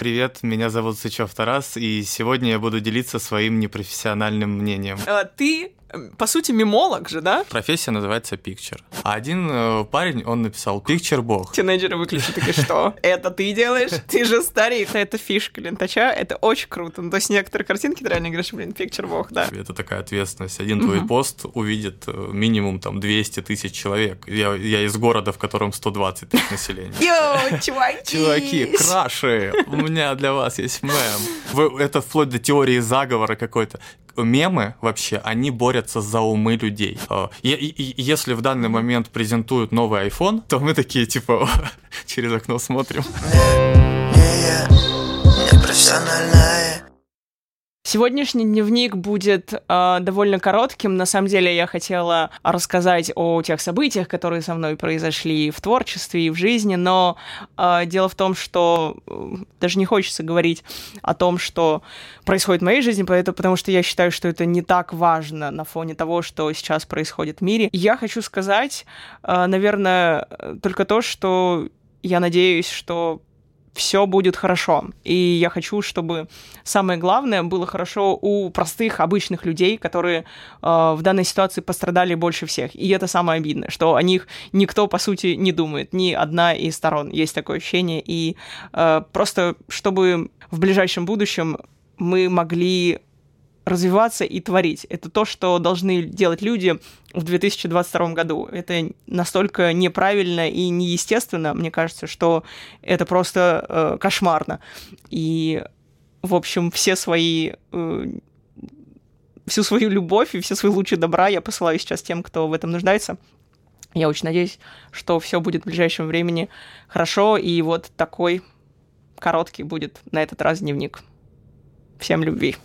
Привет, меня зовут Сычев Тарас, и сегодня я буду делиться своим непрофессиональным мнением. А, ты по сути, мемолог же, да? Профессия называется пикчер. А один э, парень, он написал пикчер бог. Тинейджеры выключили, такие, что? Это ты делаешь? Ты же старик. Это фишка лентача, это очень круто. Ну, то есть некоторые картинки, ты реально говоришь, блин, пикчер бог, да. Это такая ответственность. Один твой пост увидит э, минимум там 200 тысяч человек. Я, я из города, в котором 120 тысяч населения. Йоу, чуваки! Чуваки, краши! У меня для вас есть мем. Это вплоть до теории заговора какой-то мемы вообще, они борются за умы людей. И, и, и если в данный момент презентуют новый iPhone, то мы такие типа через окно смотрим. Не, не не профессиональная Сегодняшний дневник будет э, довольно коротким. На самом деле я хотела рассказать о тех событиях, которые со мной произошли в творчестве и в жизни, но э, дело в том, что э, даже не хочется говорить о том, что происходит в моей жизни, поэтому, потому что я считаю, что это не так важно на фоне того, что сейчас происходит в мире. Я хочу сказать, э, наверное, только то, что я надеюсь, что все будет хорошо. И я хочу, чтобы самое главное было хорошо у простых, обычных людей, которые э, в данной ситуации пострадали больше всех. И это самое обидное, что о них никто, по сути, не думает, ни одна из сторон. Есть такое ощущение. И э, просто, чтобы в ближайшем будущем мы могли развиваться и творить. Это то, что должны делать люди в 2022 году. Это настолько неправильно и неестественно, мне кажется, что это просто э, кошмарно. И, в общем, все свои э, всю свою любовь и все свои лучи добра я посылаю сейчас тем, кто в этом нуждается. Я очень надеюсь, что все будет в ближайшем времени хорошо, и вот такой короткий будет на этот раз дневник. Всем любви.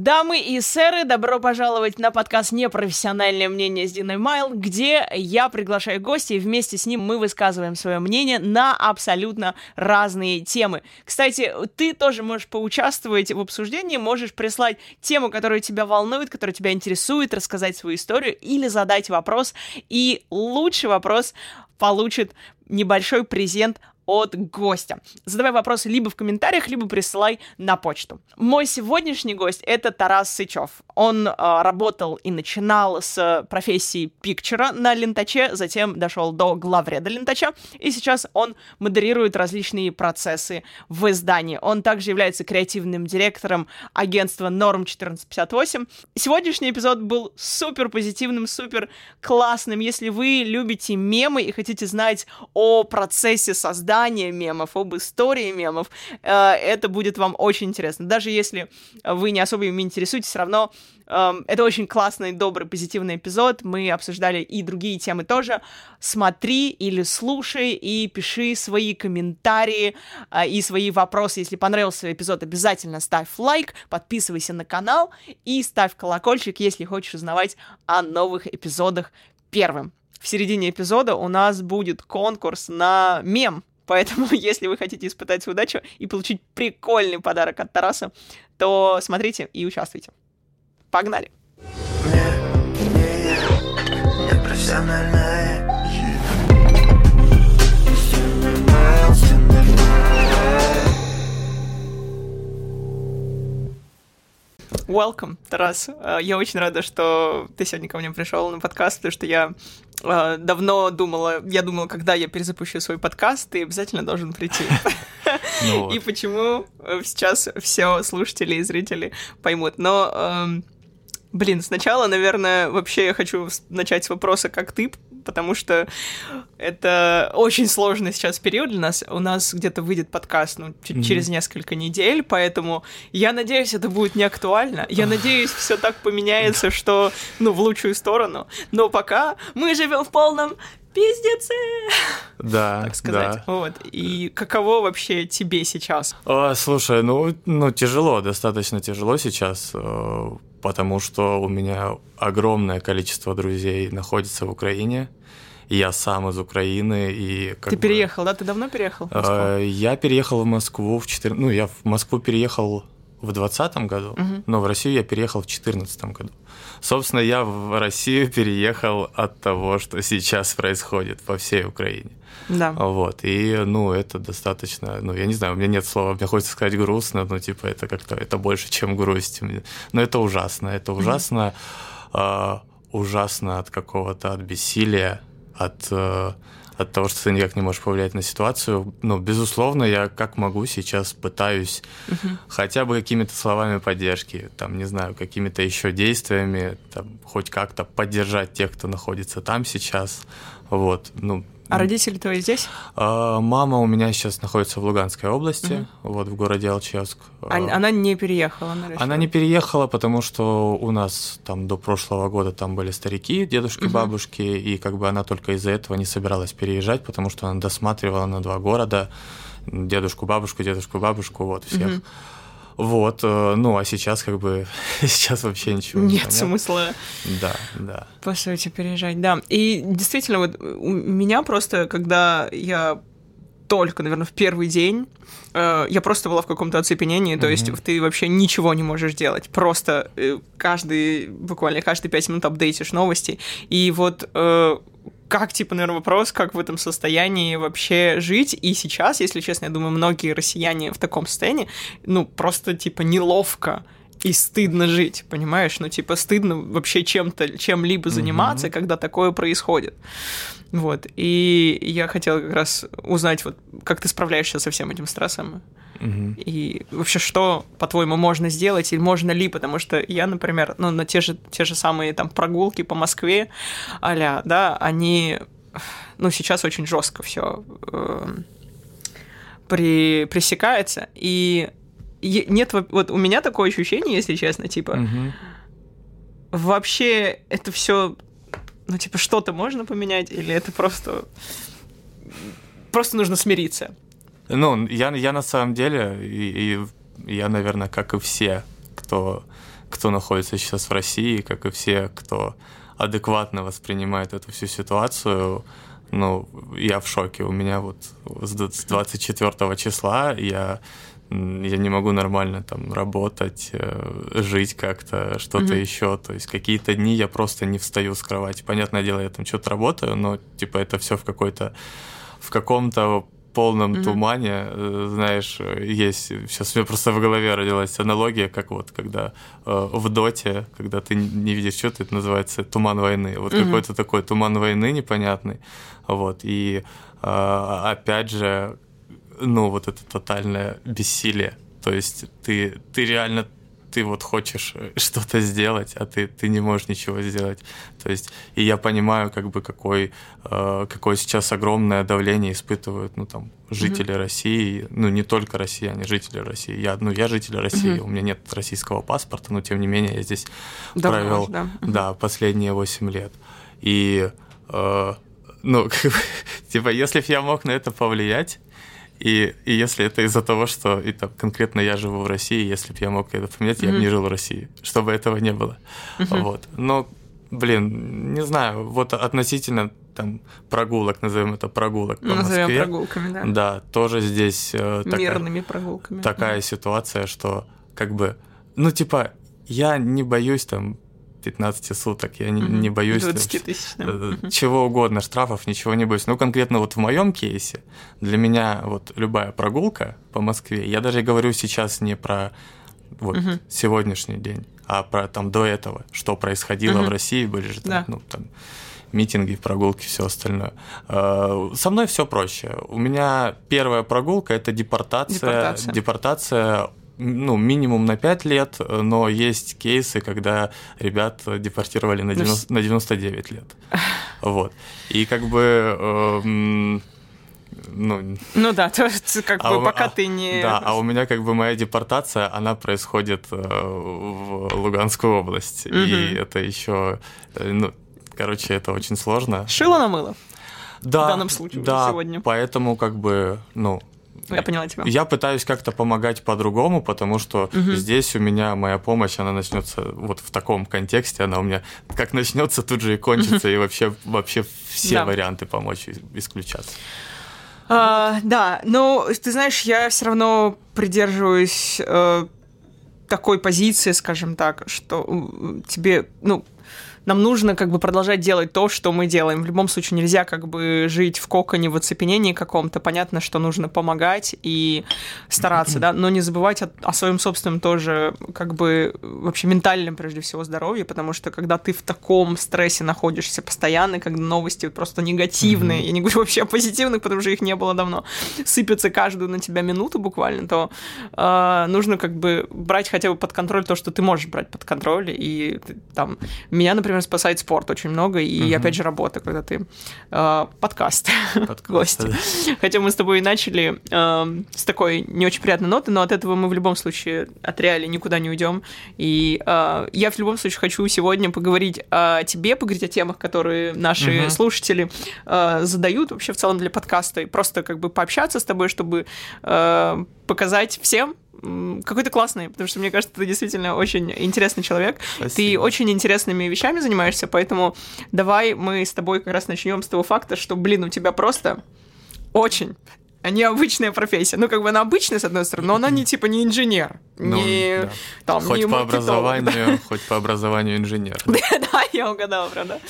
Дамы и сэры, добро пожаловать на подкаст «Непрофессиональное мнение» с Диной Майл, где я приглашаю гостей, и вместе с ним мы высказываем свое мнение на абсолютно разные темы. Кстати, ты тоже можешь поучаствовать в обсуждении, можешь прислать тему, которая тебя волнует, которая тебя интересует, рассказать свою историю или задать вопрос, и лучший вопрос получит небольшой презент от гостя. Задавай вопросы либо в комментариях, либо присылай на почту. Мой сегодняшний гость — это Тарас Сычев. Он э, работал и начинал с профессии пикчера на Лентаче, затем дошел до главреда Лентача, и сейчас он модерирует различные процессы в издании. Он также является креативным директором агентства Норм 1458. Сегодняшний эпизод был супер позитивным, супер классным. Если вы любите мемы и хотите знать о процессе создания создания мемов, об истории мемов. Э, это будет вам очень интересно. Даже если вы не особо ими интересуетесь, все равно эм, это очень классный, добрый, позитивный эпизод. Мы обсуждали и другие темы тоже. Смотри или слушай и пиши свои комментарии э, и свои вопросы. Если понравился эпизод, обязательно ставь лайк, подписывайся на канал и ставь колокольчик, если хочешь узнавать о новых эпизодах первым. В середине эпизода у нас будет конкурс на мем. Поэтому, если вы хотите испытать свою удачу и получить прикольный подарок от Тараса, то смотрите и участвуйте. Погнали! Не, не, не профессиональная Welcome, Тарас. Э, я очень рада, что ты сегодня ко мне пришел на подкаст, потому что я э, давно думала, я думала, когда я перезапущу свой подкаст, ты обязательно должен прийти. Ну и почему э, сейчас все слушатели и зрители поймут. Но эм, Блин, сначала, наверное, вообще я хочу начать с вопроса, как ты потому что это очень сложный сейчас период для нас. У нас где-то выйдет подкаст ну, mm-hmm. через несколько недель, поэтому я надеюсь, это будет не актуально. Я надеюсь, все так поменяется, что, ну, в лучшую сторону. Но пока мы живем в полном пиздеце. Да, так сказать. Да. Вот. И каково вообще тебе сейчас? О, слушай, ну, ну тяжело, достаточно тяжело сейчас, э, потому что у меня огромное количество друзей находится в Украине. Я сам из Украины и Ты бы, переехал, да? Ты давно переехал? Э, я переехал в Москву в 14... Ну, я в Москву переехал в 2020 году, но в Россию я переехал в 2014 году. Собственно, я в Россию переехал от того, что сейчас происходит по всей Украине. Да. Вот, и, ну, это достаточно, ну, я не знаю, у меня нет слова, мне хочется сказать грустно, но, типа, это как-то, это больше, чем грусть. Но это ужасно, это ужасно, mm-hmm. э, ужасно от какого-то, от бессилия, от, э, от того, что ты никак не можешь повлиять на ситуацию. Ну, безусловно, я как могу сейчас пытаюсь хотя бы какими-то словами поддержки, там, не знаю, какими-то еще действиями, там, хоть как-то поддержать тех, кто находится там сейчас. Вот, ну, А родители твои здесь? а, Мама у меня сейчас находится в Луганской области, вот в городе Алчевск. А- Она не переехала, она решила. Она не переехала, потому что у нас там до прошлого года там были старики, дедушки, Мгм. бабушки, и как бы она только из-за этого не собиралась переезжать, потому что она досматривала на два города дедушку, бабушку, дедушку, бабушку, вот всех. Мгм. Вот, э, ну а сейчас как бы сейчас вообще ничего не Нет понятно. смысла, Да, да. по сути, переезжать, да. И действительно, вот у меня просто, когда я только, наверное, в первый день, э, я просто была в каком-то оцепенении, то есть Мгм. ты вообще ничего не можешь делать, просто э, каждый, буквально каждые пять минут апдейтишь новости, и вот э, как, типа, наверное, вопрос, как в этом состоянии вообще жить, и сейчас, если честно, я думаю, многие россияне в таком состоянии, ну, просто, типа, неловко и стыдно жить, понимаешь? Ну, типа, стыдно вообще чем-то, чем-либо заниматься, Мгм. когда такое происходит. Вот, и я хотела как раз узнать, вот, как ты справляешься со всем этим стрессом, И вообще, что, по-твоему, можно сделать, или можно ли, потому что я, например, ну, на те же, те же самые там прогулки по Москве, а да, они, ну, сейчас очень жестко все при, пресекается, и нет, во- вот у меня такое ощущение, если честно, типа, Мгм. вообще это все, ну, типа, что-то можно поменять, или это просто, просто нужно смириться? Ну, я, я на самом деле, и, и я, наверное, как и все, кто, кто находится сейчас в России, как и все, кто адекватно воспринимает эту всю ситуацию, ну, я в шоке. У меня вот с д- с 24 числа я, я не могу нормально там работать, э, жить как-то, что-то Мгм. еще. То есть какие-то дни я просто не встаю с кровати. Понятное дело, я там что-то работаю, но типа это все в какой-то в каком-то полном Мгм. тумане, э, знаешь, есть, сейчас у меня просто в голове родилась аналогия, как вот когда э, в доте, когда ты не видишь что-то, это называется туман войны. Вот Мгм. какой-то такой туман войны непонятный, вот, и э, опять же, ну, вот это тотальное бессилие, то есть ты, ты реально ты вот хочешь э, что-то сделать, а ты, ты не можешь ничего сделать. То есть, и я понимаю, как бы, какой, э, какое сейчас огромное давление испытывают, ну, там, жители России, ну, не только россияне, жители России. Я, ну, я житель России, Мгм. у меня нет российского паспорта, но, тем не менее, я здесь Давно провел, да. Мгм. да, последние 8 лет. И, э, ну, как бы, типа, если бы я мог на это повлиять, и, и если это из-за того, что и там, конкретно я живу в России, если бы я мог это поменять, я бы не жил в России, чтобы этого не было. Мгм. Вот. Но, блин, не знаю, вот относительно там прогулок, назовем это прогулок по Назовем Москве. прогулками, да. Да, тоже здесь э, такая, Мирными прогулками. такая ситуация, что как бы, ну типа, я не боюсь там 15 суток, я не, не боюсь там, 20 тысяч. э, чего угодно, штрафов, ничего не боюсь. Ну, конкретно вот в моем кейсе, для меня вот любая прогулка по Москве, я даже говорю сейчас не про вот Мгм. сегодняшний день, а про там до этого, что происходило Мгм. в России, были же там, Да. ну, там митинги, прогулки, все остальное. Э, Со мной все проще. У меня первая прогулка это депортация, Депортация. депортация ну, минимум на 5 лет, э, но есть кейсы, когда ребят депортировали на, Ну, 90 на 99 лет. Вот. И как бы, эм, ну, Ну да, то есть как а бы у- пока а- ты не... Да, а у меня как бы моя депортация, она происходит э, в Луганскую область. И Мгм. это еще, э, ну, короче, это очень сложно. Шило на мыло. Да, в данном случае да, сегодня. поэтому как бы, ну, Я поняла тебя. я пытаюсь как-то помогать по-другому, потому что Мгм. здесь у меня моя помощь, она начнется вот в таком контексте, она у меня как начнется, тут же и кончится, и вообще, вообще все Да. варианты помочь и- исключаться. А, да, но ты знаешь, я все равно придерживаюсь э, такой позиции, скажем так, что тебе, ну, нам нужно как бы продолжать делать то, что мы делаем. В любом случае нельзя как бы жить в коконе, в оцепенении каком-то. Понятно, что нужно помогать и стараться, да, но не забывать о, о своем собственном тоже как бы вообще ментальном прежде всего здоровье, потому что когда ты в таком стрессе находишься постоянно, когда новости просто негативные, mm-hmm. я не говорю вообще о позитивных, потому что их не было давно, сыпятся каждую на тебя минуту буквально, то э, нужно как бы брать хотя бы под контроль то, что ты можешь брать под контроль, и там меня, например, например, спасает спорт очень много, и угу. опять же работа, когда ты э, подкаст, подкаст гость. Да. Хотя мы с тобой начали э, с такой не очень приятной ноты, но от этого мы в любом случае от реалии никуда не уйдем. И э, я в любом случае хочу сегодня поговорить о тебе, поговорить о темах, которые наши угу. слушатели э, задают вообще в целом для подкаста, и просто как бы пообщаться с тобой, чтобы э, показать всем, какой то классный, потому что мне кажется, ты действительно очень интересный человек. Спасибо. Ты очень интересными вещами занимаешься, поэтому давай мы с тобой как раз начнем с того факта, что, блин, у тебя просто очень необычная профессия. Ну, как бы она обычная, с одной стороны, но она не типа не инженер, ну, не да. там, хоть не по образованию, хоть по образованию инженер. Да, я угадала, правда.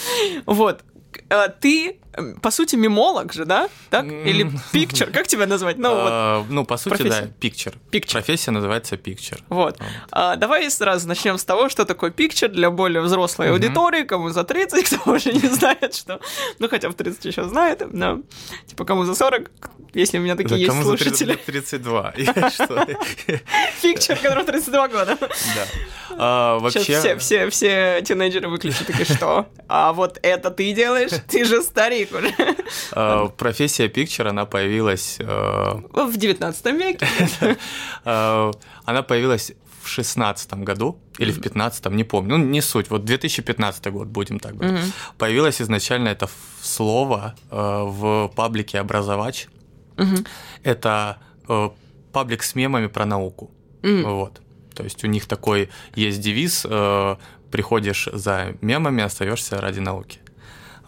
Вот. Э, ты, по сути, мемолог же, да? Так? Или пикчер? Как тебя назвать? Ну, вот, ну по сути, профессия. да, пикчер. Профессия называется пикчер. Вот. вот. А, давай сразу начнем с того, что такое пикчер для более взрослой угу. аудитории, кому за 30, кто уже не знает, что... Ну, хотя в 30 еще знает, но типа кому за 40, если у меня такие да, есть кому слушатели. Кому за 32. Пикчер, которому 32 года. Да. А, вообще... Сейчас все, тинейджеры выключат, такие, что? А вот это ты делаешь? Ты же старик уже. А, профессия пикчер, она появилась... Э, в 19 веке. Она появилась в шестнадцатом году или в пятнадцатом, не помню, ну не суть, вот 2015 год, будем так говорить. Mm-hmm. Появилось изначально это слово э, в паблике «Образовач», Угу. Это э, паблик с мемами про науку. Mm. Вот. То есть у них такой есть девиз: э, приходишь за мемами, остаешься ради науки.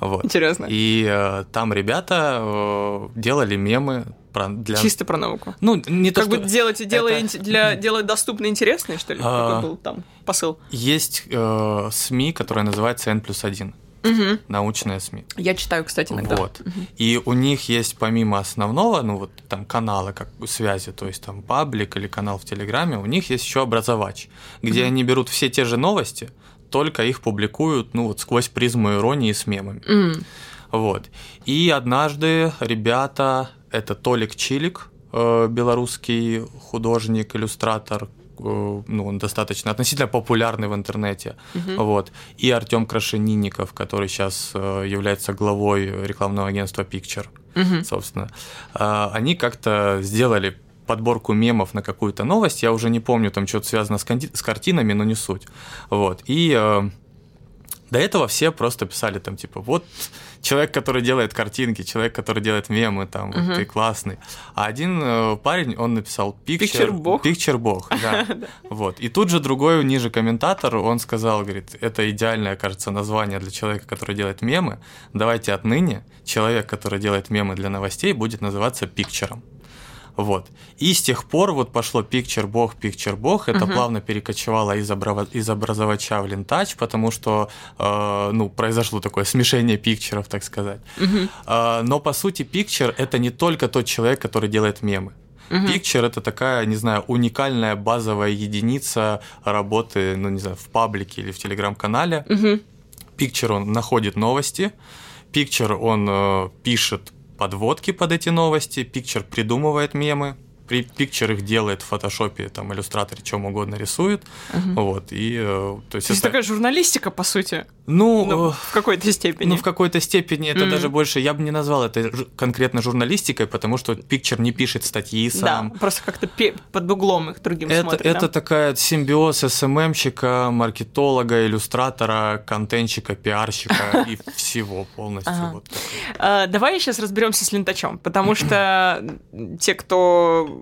Вот. Интересно. И э, там ребята э, делали мемы про, для... Чисто про науку. Ну, не как то, бы делать, делать, это... для, делать доступно интересное, что ли? А... Какой был там посыл? Есть э, СМИ, которая называется N плюс один угу. научные СМИ. Я читаю, кстати, иногда. Вот. Угу. И у них есть помимо основного, ну вот там канала как связи, то есть там паблик или канал в Телеграме, у них есть еще образовач, где угу. они берут все те же новости, только их публикуют, ну вот сквозь призму иронии с мемами. Угу. Вот. И однажды ребята, это Толик Чилик, э, белорусский художник, иллюстратор, Э, ну, он достаточно относительно популярный в интернете. Угу. Вот. И Артем Крашенинников, который сейчас э, является главой рекламного агентства Picture, угу. собственно. А, они как-то сделали подборку мемов на какую-то новость, я уже не помню, там что-то связано с, канти- с картинами, но не суть. Вот. И э, до этого все просто писали там, типа, вот человек, который делает картинки, человек, который делает мемы, там, угу. вот ты классный. А один э, парень, он написал picture, bog Picture бог, да. Вот. И тут же другой ниже комментатор, он сказал, говорит, это идеальное, кажется, название для человека, который делает мемы. Давайте отныне человек, который делает мемы для новостей, будет называться пикчером. Вот. И с тех пор вот пошло Picture Бог, Picture Бог. Это угу. плавно перекочевало из, обра... из образовача в лентач, потому что э, ну, произошло такое смешение пикчеров, так сказать. Угу. Э, но по сути Picture это не только тот человек, который делает мемы. Picture это такая, не знаю, уникальная базовая единица работы, ну не знаю, в паблике или в телеграм-канале. Picture он находит новости, Picture он э, пишет подводки под эти новости, Picture придумывает мемы, Picture их делает в фотошопе, там, иллюстраторе, чем угодно рисует. Угу. Вот, и, э, то есть, то есть это... такая журналистика, по сути. Ну, ну в какой-то степени. Ну, в какой-то степени это mm даже больше, я бы не назвал это конкретно журналистикой, потому что Picture не пишет статьи сам. Да, просто как-то под углом их другим это, смотрит. Это да? такая симбиоз СММщика, маркетолога, иллюстратора, контентщика, пиарщика и всего полностью. А, давай сейчас разберемся с лентачом, потому что те, кто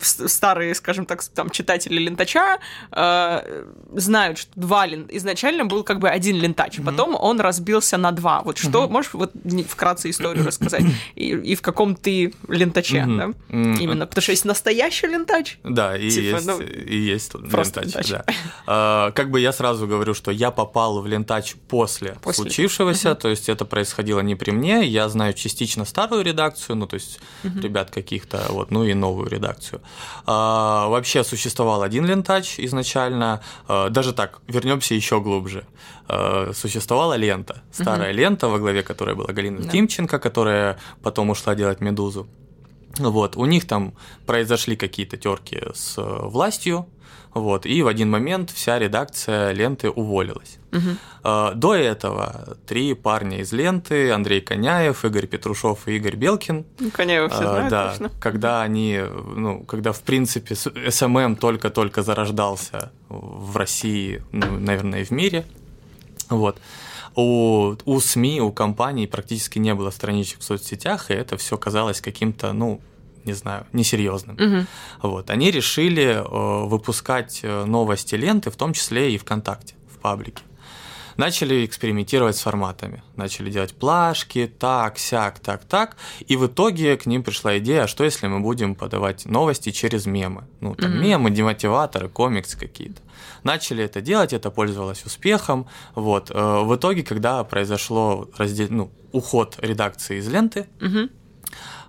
старые, скажем так, там, читатели лентача э, знают, что два лен... изначально был как бы один лентач, mm-hmm. потом он разбился на два. Вот что, mm-hmm. можешь вот вкратце историю рассказать? И, и в каком ты лентаче, mm-hmm. да? Mm-hmm. Именно, потому что есть настоящий лентач. Да, и типа, есть, ну, и есть лентач, лентач. Да. А, как бы я сразу говорю, что я попал в лентач после, после. случившегося, mm-hmm. то есть это происходило не при мне, я знаю частично старую редакцию, ну то есть mm-hmm. ребят каких-то, вот, ну и новую редакцию. А, вообще существовал один лентач изначально, а, даже так, вернемся еще глубже. А, существовала лента, старая угу. лента, во главе которой была Галина да. Тимченко, которая потом ушла делать «Медузу». Вот, у них там произошли какие-то терки с э, властью, вот, и в один момент вся редакция ленты уволилась. Угу. До этого три парня из ленты, Андрей Коняев, Игорь Петрушев и Игорь Белкин. Ну, Коняев все знают, да, точно. Когда они, ну, когда в принципе SMM только-только зарождался в России, ну, наверное, и в мире, вот, у, у СМИ, у компаний практически не было страничек в соцсетях, и это все казалось каким-то, ну, не знаю, несерьезным. Угу. Вот. Они решили э, выпускать э, новости ленты, в том числе и ВКонтакте, в паблике. Начали экспериментировать с форматами. Начали делать плашки, так, сяк, так, так. И в итоге к ним пришла идея, а что если мы будем подавать новости через мемы? Ну, там mm мемы, демотиваторы, комиксы какие-то. Начали это делать, это пользовалось успехом. Вот. Э, в итоге, когда произошло раздел... ну, уход редакции из ленты, mm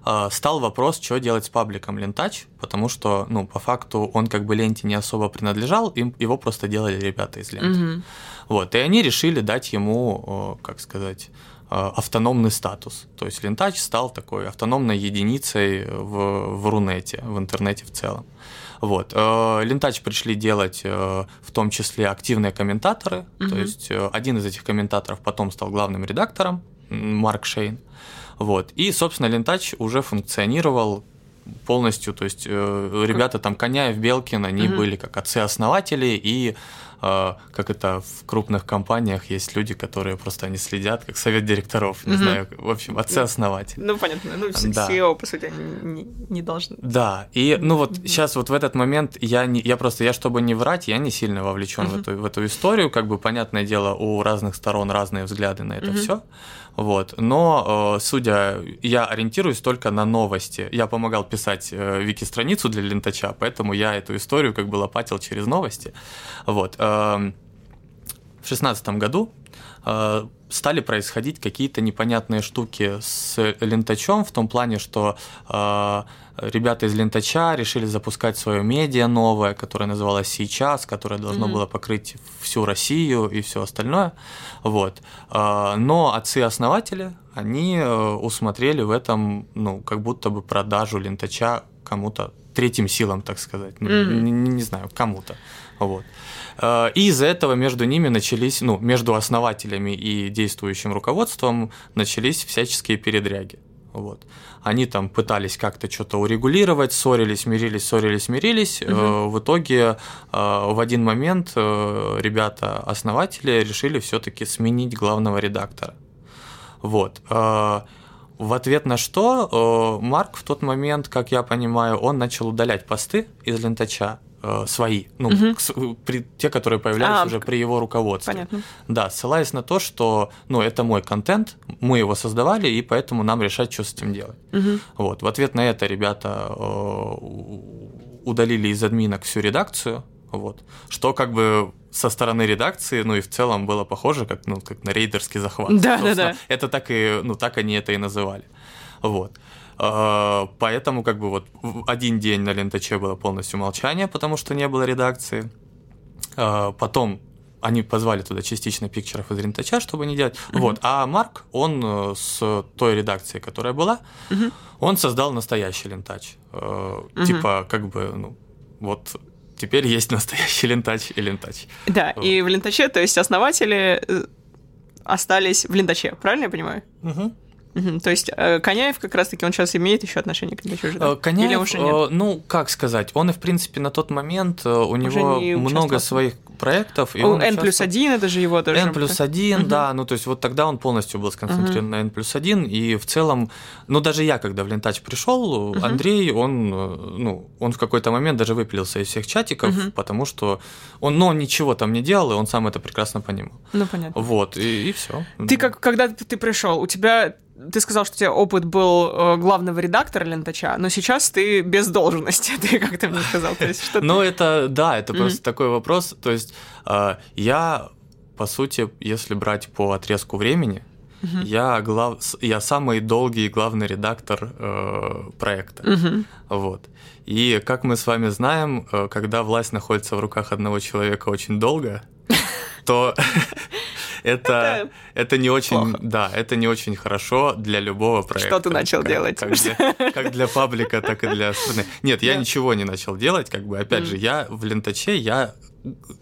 а, стал вопрос, что делать с пабликом Лентач, потому что, ну, по факту он как бы ленте не особо принадлежал, им, его просто делали ребята из ленты. Угу. Вот, и они решили дать ему, как сказать, а, автономный статус. То есть Лентач стал такой автономной единицей в, в Рунете, в интернете в целом. Вот. Э, Лентач пришли делать э, в том числе активные комментаторы. Угу. То есть э, один из этих комментаторов потом стал главным редактором, Марк Шейн. Вот. И, собственно, лентач уже функционировал полностью, то есть э, ребята там Коняев, Белкин, они угу. были как отцы-основатели, и э, как это в крупных компаниях есть люди, которые просто они следят, как совет директоров, не угу. знаю, в общем, отцы-основатели. Ну, понятно, ну, да. CEO, по сути, не, не должны. Да, и, ну, вот сейчас вот в этот момент я, не, я просто, я, чтобы не врать, я не сильно вовлечен угу. в, эту, в эту историю, как бы, понятное дело, у разных сторон разные взгляды на это угу. все. Вот. Но, э, судя, я ориентируюсь только на новости. Я помогал писать э, вики-страницу для лентача, поэтому я эту историю как бы лопатил через новости. Вот. Эм, в шестнадцатом году стали происходить какие-то непонятные штуки с лентачом в том плане, что ребята из Лентача решили запускать свое медиа новое, которое называлось «Сейчас», которое должно mm-hmm. было покрыть всю Россию и все остальное. Вот. А, но отцы-основатели, они э, усмотрели в этом, ну, как будто бы продажу Лентача кому-то, третьим силам, так сказать. Ну, mm-hmm. не, не знаю, кому-то. Вот. И из-за этого между ними начались, ну, между основателями и действующим руководством начались всяческие передряги. Вот. Они там пытались как-то что-то урегулировать, ссорились, мирились, ссорились, мирились. Угу. В итоге э, в один момент э, ребята-основатели решили все-таки сменить главного редактора. Вот. В ответ на что Марк в тот момент, как я понимаю, он начал удалять посты из лентача э, свои, ну, угу. при, те, которые появлялись а, уже при его руководстве. Понятно. Да, ссылаясь на то, что, ну, это мой контент, мы его создавали, и поэтому нам решать, что с этим делать. Угу. Вот, в ответ на это ребята э, удалили из админок всю редакцию, вот, что как бы со стороны редакции, ну и в целом было похоже как, ну, как на рейдерский захват. Да, да, да. Это так и, ну, так они это и называли. Вот. А, поэтому как бы вот один день на лентаче было полностью молчание, потому что не было редакции. А, потом они позвали туда частично пикчеров из лентача, чтобы не делать. Mm-hmm. Вот. А Марк, он э, с той редакцией, которая была, mm-hmm. он создал настоящий лентач. Mm-hmm. Типа, как бы, ну, вот теперь есть настоящий лентач и лентач. Да, вот. и в лентаче, то есть основатели э, остались в лентаче, правильно я понимаю? Угу. То есть э, Коняев как раз-таки он сейчас имеет еще отношение к же, да? Э, Коняев, Или уже нет? э, ну, как сказать, он и, в принципе, на тот момент, у него не много своих проектов. И О, он N плюс один, это же его тоже. N плюс один, да, ну то есть вот тогда он полностью был сконцентрирован на N плюс один, и в целом, ну даже я, когда в Лентач пришел, Андрей, он, ну, он в какой-то момент даже выпилился из всех чатиков, Мгм. потому что он, ну, он ничего там не делал, и он сам это прекрасно понимал. Ну, понятно. Вот, и, все. Ты как, когда ты пришел, у тебя, ты сказал, что у тебя опыт был э, главного редактора Лентача, но сейчас ты без должности, ты как ты мне сказал, то есть что ты- Ну, это, да, это просто такой вопрос. То есть э, я, по сути, если брать по отрезку времени, я, глав... я самый долгий главный редактор э, проекта. Вот. И как мы с вами знаем, э, когда власть находится в руках одного человека очень долго, то это, это не очень, плохо. да, это не очень хорошо для любого проекта. ты начал Как- делать? Как для, как для паблика, так и для страны. Нет, я Да. ничего не начал делать, как бы, опять же, я в Лентаче, я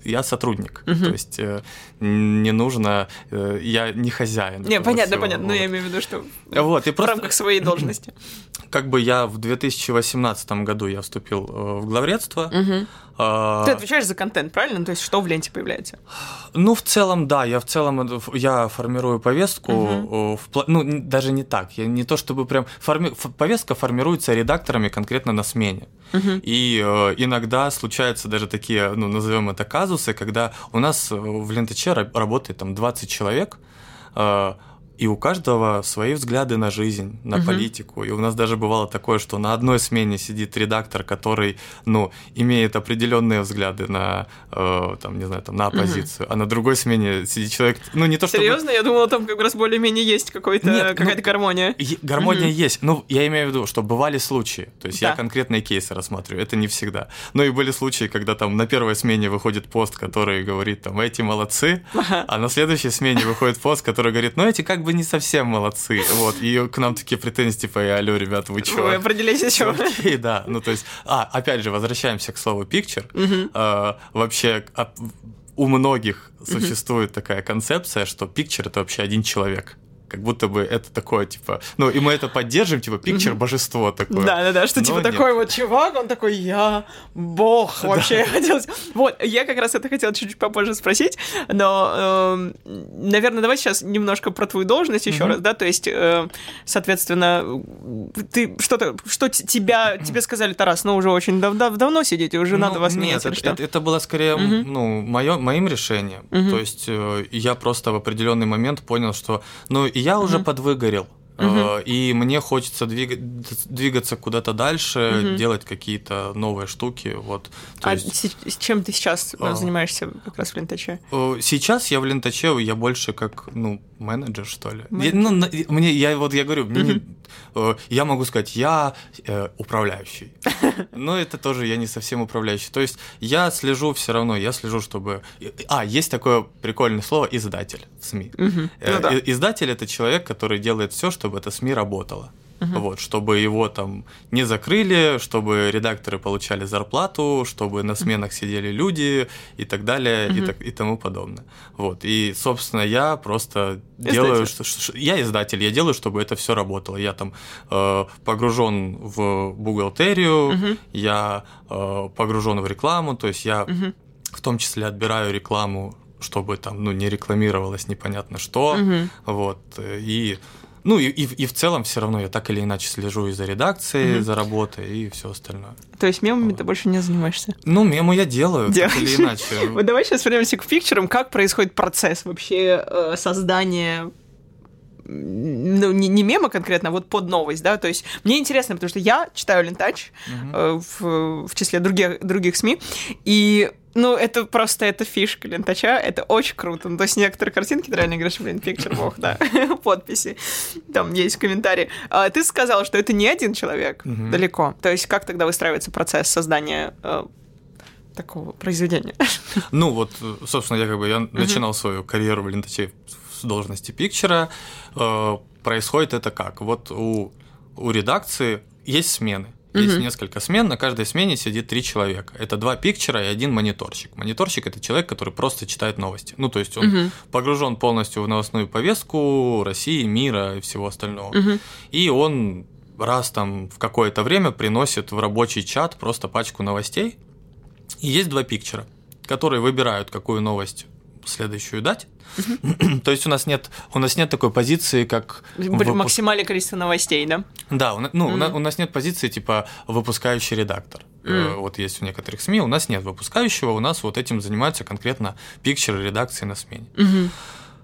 я сотрудник, Мгм. то есть э, не нужно, э, я не хозяин. Не, понятно, всего, понятно, но вот. я имею в виду, что Вот, и в просто рамках своей должности. как бы я в 2018 году я вступил э, в главредство. А, Ты отвечаешь за контент, правильно? Ну, То есть что в ленте появляется? Ну, в целом, да, я в целом я формирую повестку, э, в ну, даже не так, я не то чтобы прям форми... повестка формируется редакторами конкретно на смене. Мгм. И э, иногда случаются даже такие, ну, назовем это казусы, когда у нас э, в Лентаче ра- работает там 20 человек, э, и у каждого свои взгляды на жизнь, на Мгм. политику. И у нас даже бывало такое, что на одной смене сидит редактор, который, ну, имеет определенные взгляды на, э, там, не знаю, там, на оппозицию, а на другой смене сидит человек, ну, не то чтобы... Серьезно? Я думала, там как раз более-менее есть какой-то, ну, какая-то гармония. Е- Гармония Мгм. есть. Ну, я имею в виду, что бывали случаи. То есть Да. я конкретные кейсы рассматриваю, это не всегда. Но и были случаи, когда там на первой смене выходит пост, который говорит, там, эти молодцы, Ага. а на следующей смене выходит пост, который говорит, ну, эти как бы не совсем молодцы. Вот, и к нам такие претензии, типа, «Э, алло, ребят, вы чё? Вы определились еще. Окей, да, ну то есть, а, опять же, возвращаемся к слову picture. Мгм. Э, вообще, а, у многих существует такая концепция, что picture это вообще один человек. Как будто бы это такое, типа, ну, и мы это поддержим, типа, picture божество такое. Да, да, да, что Но типа нет. такой вот чувак, он такой, я бог, вообще я хотел... Вот, я как раз это хотела чуть-чуть попозже спросить, но, эм, наверное, давай сейчас немножко про твою должность еще раз, да, то есть, э, соответственно, ты что-то, что тебя, тебе сказали, Тарас, ну уже очень дав- дав- давно сидите, уже надо Ну, вас нет, менять это, что? это- это было скорее ну, моё- моим решением. То есть э, я просто в определенный момент понял, что ну и я уже Мгм. подвыгорел. Э, И мне хочется двига- двигаться куда-то дальше, Мгм. делать какие-то новые штуки. Вот. То А есть, с- чем ты сейчас А. занимаешься как раз в Лентаче? э, сейчас я в Лентаче, я больше как ну, менеджер, что ли. Я, Менеджер. ну, на- мне, я вот я говорю, мне не- э, я могу сказать, я э, управляющий. Но это тоже я не совсем управляющий. То есть я слежу все равно, я слежу, чтобы... А, есть такое прикольное слово «издатель» в СМИ. Э, Ну да. Издатель это человек, который делает все, чтобы это СМИ работало. Вот, чтобы его там не закрыли, чтобы редакторы получали зарплату, чтобы на сменах сидели люди и так далее, и, Мгм. так, и тому подобное. Вот. И, собственно, я просто делаю, Издатель. что, что- я издатель, я делаю, чтобы это все работало. Я там э, погружен в бухгалтерию, Мгм. я э, погружен в рекламу, то есть я Мгм. в том числе отбираю рекламу, чтобы там, ну, не рекламировалось непонятно что, Мгм. вот, и, ну, и, и, в- и в целом все равно я так или иначе слежу и за редакцией, Мгм. за работой, и все остальное. То есть мемами ты больше не занимаешься? Ну, мему я делаю, так Делаешь. или иначе. Вот давай сейчас вернемся к пикчерам. Как происходит процесс вообще э, создания ну, не, не мема конкретно, а вот под новость, да, то есть мне интересно, потому что я читаю Лентач э, в, в числе других, других СМИ, и ну, это просто, это фишка Лентача, это очень круто. Ну, то есть некоторые картинки, ты реально говоришь, блин, пикчер бог, да, подписи, там есть комментарии. А ты сказал, что это не один человек, Мгм. далеко. То есть как тогда выстраивается процесс создания э, такого произведения? Ну, вот, собственно, я как бы я начинал свою карьеру в Лентаче с должности пикчера. Э, Происходит это как? Вот у, у редакции есть смены. Есть несколько смен, на каждой смене сидит три человека. Это два пикчера и один мониторщик. Мониторщик это человек, который просто читает новости. Ну, то есть он погружен полностью в новостную повестку России, мира и всего остального. И он раз там в какое-то время приносит в рабочий чат просто пачку новостей. И есть два пикчера, которые выбирают, какую новость следующую дать. То есть у нас нет у нас нет такой позиции, как выпуск... максимальное количество новостей, да? Да, ну mm-hmm. у нас нет позиции типа выпускающий редактор. Mm. Вот есть в некоторых СМИ, у нас нет выпускающего, у нас вот этим занимаются конкретно пикчеры редакции на смене. Mm-hmm.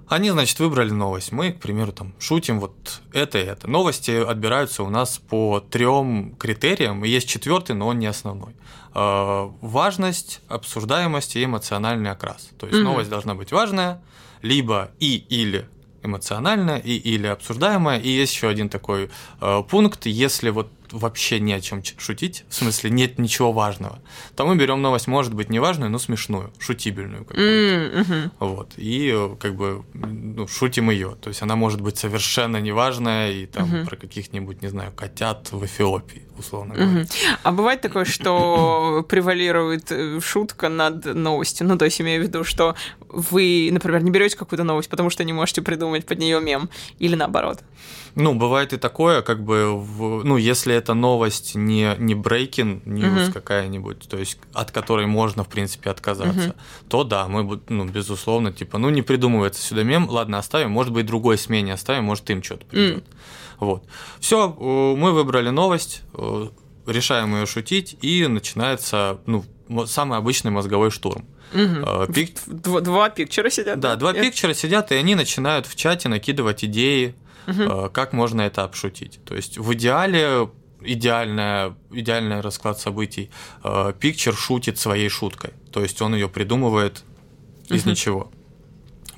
Они, значит, выбрали новость. Мы, к примеру, там шутим вот это и это. Новости отбираются у нас по трем критериям. Есть четвертый, но он не основной. Э, важность, обсуждаемость и эмоциональный окрас. То есть mm-hmm. новость должна быть важная, либо и или эмоциональная, и или обсуждаемая. И есть еще один такой э, пункт, если вот вообще не о чем шутить, в смысле нет ничего важного, то мы берем новость, может быть, неважную, но смешную, шутибельную какую-то. Mm-hmm. Вот. И э, как бы ну, шутим ее. То есть она может быть совершенно неважная и там mm-hmm. про каких-нибудь, не знаю, котят в Эфиопии, условно говоря. А бывает такое, что превалирует э, шутка над новостью? Ну, то есть имею в виду, что вы, например, не берете какую-то новость, потому что не можете придумать под нее мем, или наоборот? Ну, бывает и такое, как бы, в, ну, если эта новость не, не breaking news угу. какая-нибудь, то есть от которой можно, в принципе, отказаться, угу. то да, мы, ну, безусловно, типа, ну, не придумывается сюда мем, ладно, оставим, может быть, другой смене оставим, может, им что-то придет. Mm. Вот. Все, мы выбрали новость, решаем ее шутить, и начинается, ну, самый обычный мозговой штурм. Угу. Пик... Два, два пикчера сидят. Да, два Нет? пикчера сидят, и они начинают в чате накидывать идеи, угу. как можно это обшутить. То есть в идеале идеальная, идеальный расклад событий. Э, Пикчер шутит своей шуткой, то есть он ее придумывает из угу. ничего.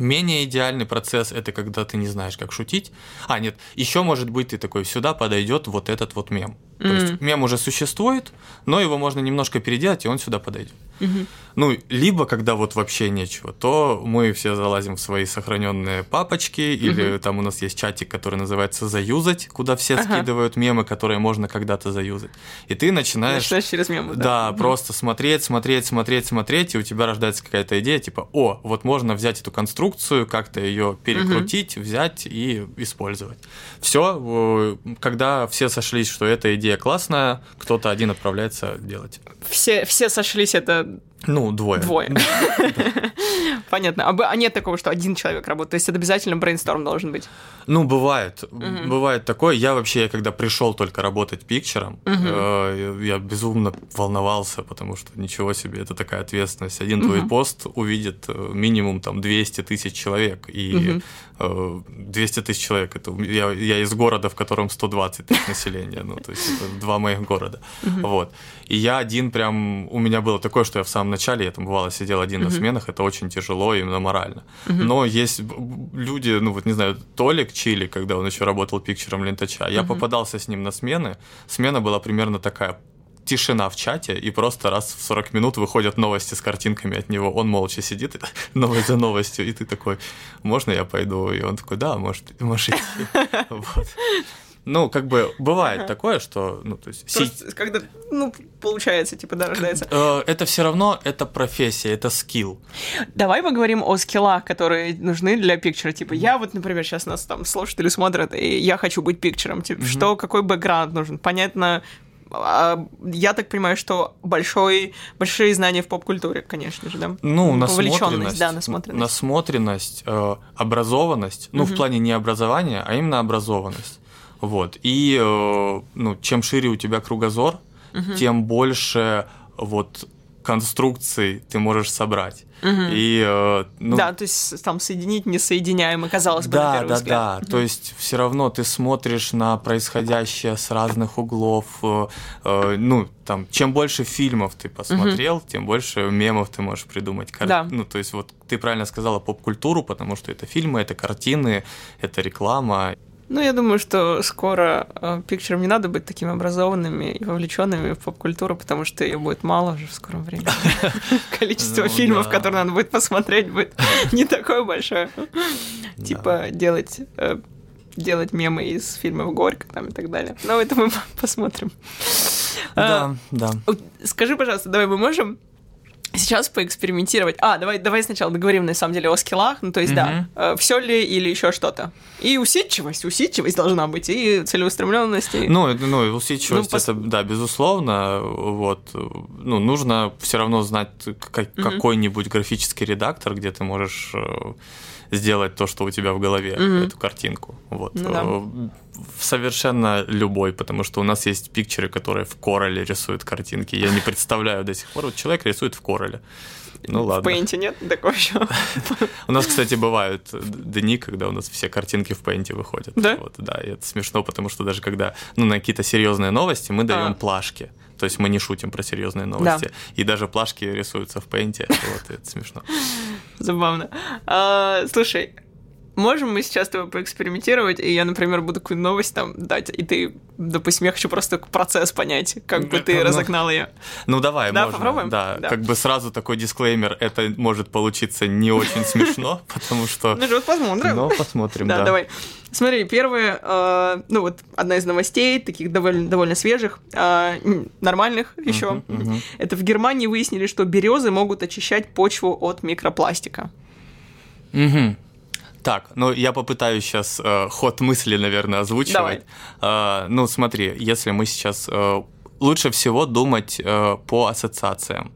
Менее идеальный процесс это когда ты не знаешь, как шутить. А, нет, еще может быть ты такой, сюда подойдет вот этот вот мем. Mm-hmm. То есть мем уже существует, но его можно немножко переделать, и он сюда подойдет. Mm-hmm. Ну, либо когда вот вообще нечего, то мы все залазим в свои сохраненные папочки, mm-hmm. или там у нас есть чатик, который называется «Заюзать», куда все ага. скидывают мемы, которые можно когда-то заюзать. И ты начинаешь... Начинаешь через мемы, да. Да, просто смотреть, смотреть, смотреть, смотреть, и у тебя рождается какая-то идея, типа, о, вот можно взять эту конструкцию, как-то ее перекрутить, взять и использовать. Все, когда все сошлись, что эта идея классная, кто-то один отправляется делать. Все, все сошлись, это ну, двое. Двое. Понятно. А, а нет такого, что один человек работает? То есть это обязательно брейнсторм должен быть? Ну, бывает. Угу. Бывает такое. Я вообще, когда пришел только работать пикчером, угу. э, я безумно волновался, потому что ничего себе, это такая ответственность. Один угу. твой пост увидит э, минимум там 200 тысяч человек. И угу. э, 200 тысяч человек, это я, я из города, в котором 120 тысяч населения. Ну, то есть это два моих города. Вот. И я один прям... У меня было такое, что я в самом начале, я там бывало сидел один uh-huh. на сменах, это очень тяжело именно морально. Uh-huh. Но есть люди, ну вот не знаю, Толик Чили, когда он еще работал пикчером лентача, я uh-huh. попадался с ним на смены, смена была примерно такая, тишина в чате, и просто раз в 40 минут выходят новости с картинками от него. Он молча сидит, новость за новостью, и ты такой, можно я пойду? И он такой, да, может, можешь идти. Вот. Ну, как бы бывает ага. такое, что, ну, то есть... Просто, си... когда, ну, получается, типа, да, рождается. Э, это все равно, это профессия, это скилл. Давай поговорим о скиллах, которые нужны для пикчера. Типа, я вот, например, сейчас нас там слушатели смотрят, и я хочу быть пикчером. Типа, mm-hmm. что, какой бэкграунд нужен? Понятно, а, я так понимаю, что большой, большие знания в поп-культуре, конечно же, да? Ну, насмотренность. Да, насмотренность. Насмотренность, э, образованность, ну, угу. в плане не образования, а именно образованность. Вот. И э, ну, чем шире у тебя кругозор, угу. тем больше вот конструкций ты можешь собрать. Угу. И, э, ну, да, то есть там соединить несоединяемо, казалось бы, да, на первый да, взгляд. Да, да, то есть все равно ты смотришь на происходящее с разных углов. Э, э, ну, там, чем больше фильмов ты посмотрел, угу. тем больше мемов ты можешь придумать. Кар... Да. Ну, то есть вот ты правильно сказала поп-культуру, потому что это фильмы, это картины, это реклама. Ну, я думаю, что скоро э, пикчерам не надо быть такими образованными и вовлеченными в поп-культуру, потому что ее будет мало уже в скором времени. Количество ну фильмов, которые надо будет посмотреть, будет не такое большое. Типа делать э, делать мемы из фильмов Горько там и так далее. Но это мы посмотрим. Да, да. У- Скажи, пожалуйста, давай мы можем сейчас поэкспериментировать. А, давай, давай сначала договорим на самом деле о скиллах. Ну, то есть, да, все ли или еще что-то. И усидчивость, усидчивость должна быть, и целеустремленность. И... Ну, ну, усидчивость, Ну, пос- это, да, безусловно, вот, ну, нужно все равно знать ка- какой-нибудь графический редактор, где ты можешь э, сделать то, что у тебя в голове, Мгм. эту картинку, вот. Ну да. Э, Совершенно любой, потому что у нас есть пикчеры, которые в Короле рисуют картинки. Я не представляю до сих пор, вот человек рисует в Короле. Ну В ладно. Paint нет такого еще. У нас, кстати, бывают дни, когда у нас все картинки в Paint выходят. Да? Вот, да, и это смешно, потому что даже когда ну, на какие-то серьезные новости мы даем А. плашки. То есть мы не шутим про серьезные новости. И даже плашки рисуются в Paint. Вот, это смешно. Забавно. А, слушай, можем мы сейчас с тобой поэкспериментировать, и я, например, буду какую-то новость там дать, и ты, допустим, я хочу просто процесс понять, как бы ты Ну, разогнал ее. Ну давай, Да, можно. попробуем? Да, Да. как бы сразу такой дисклеймер, это может получиться не очень смешно, потому что... Ну, вот посмотрим. Но посмотрим, Да, да. давай. Смотри, первое, э, ну вот одна из новостей, таких довольно, довольно свежих, э, нормальных еще. Это в Германии выяснили, что березы могут очищать почву от микропластика. Мгм. Так, ну я попытаюсь сейчас ход мысли, наверное, озвучивать. Э, ну смотри, если мы сейчас э, лучше всего думать э, по ассоциациям.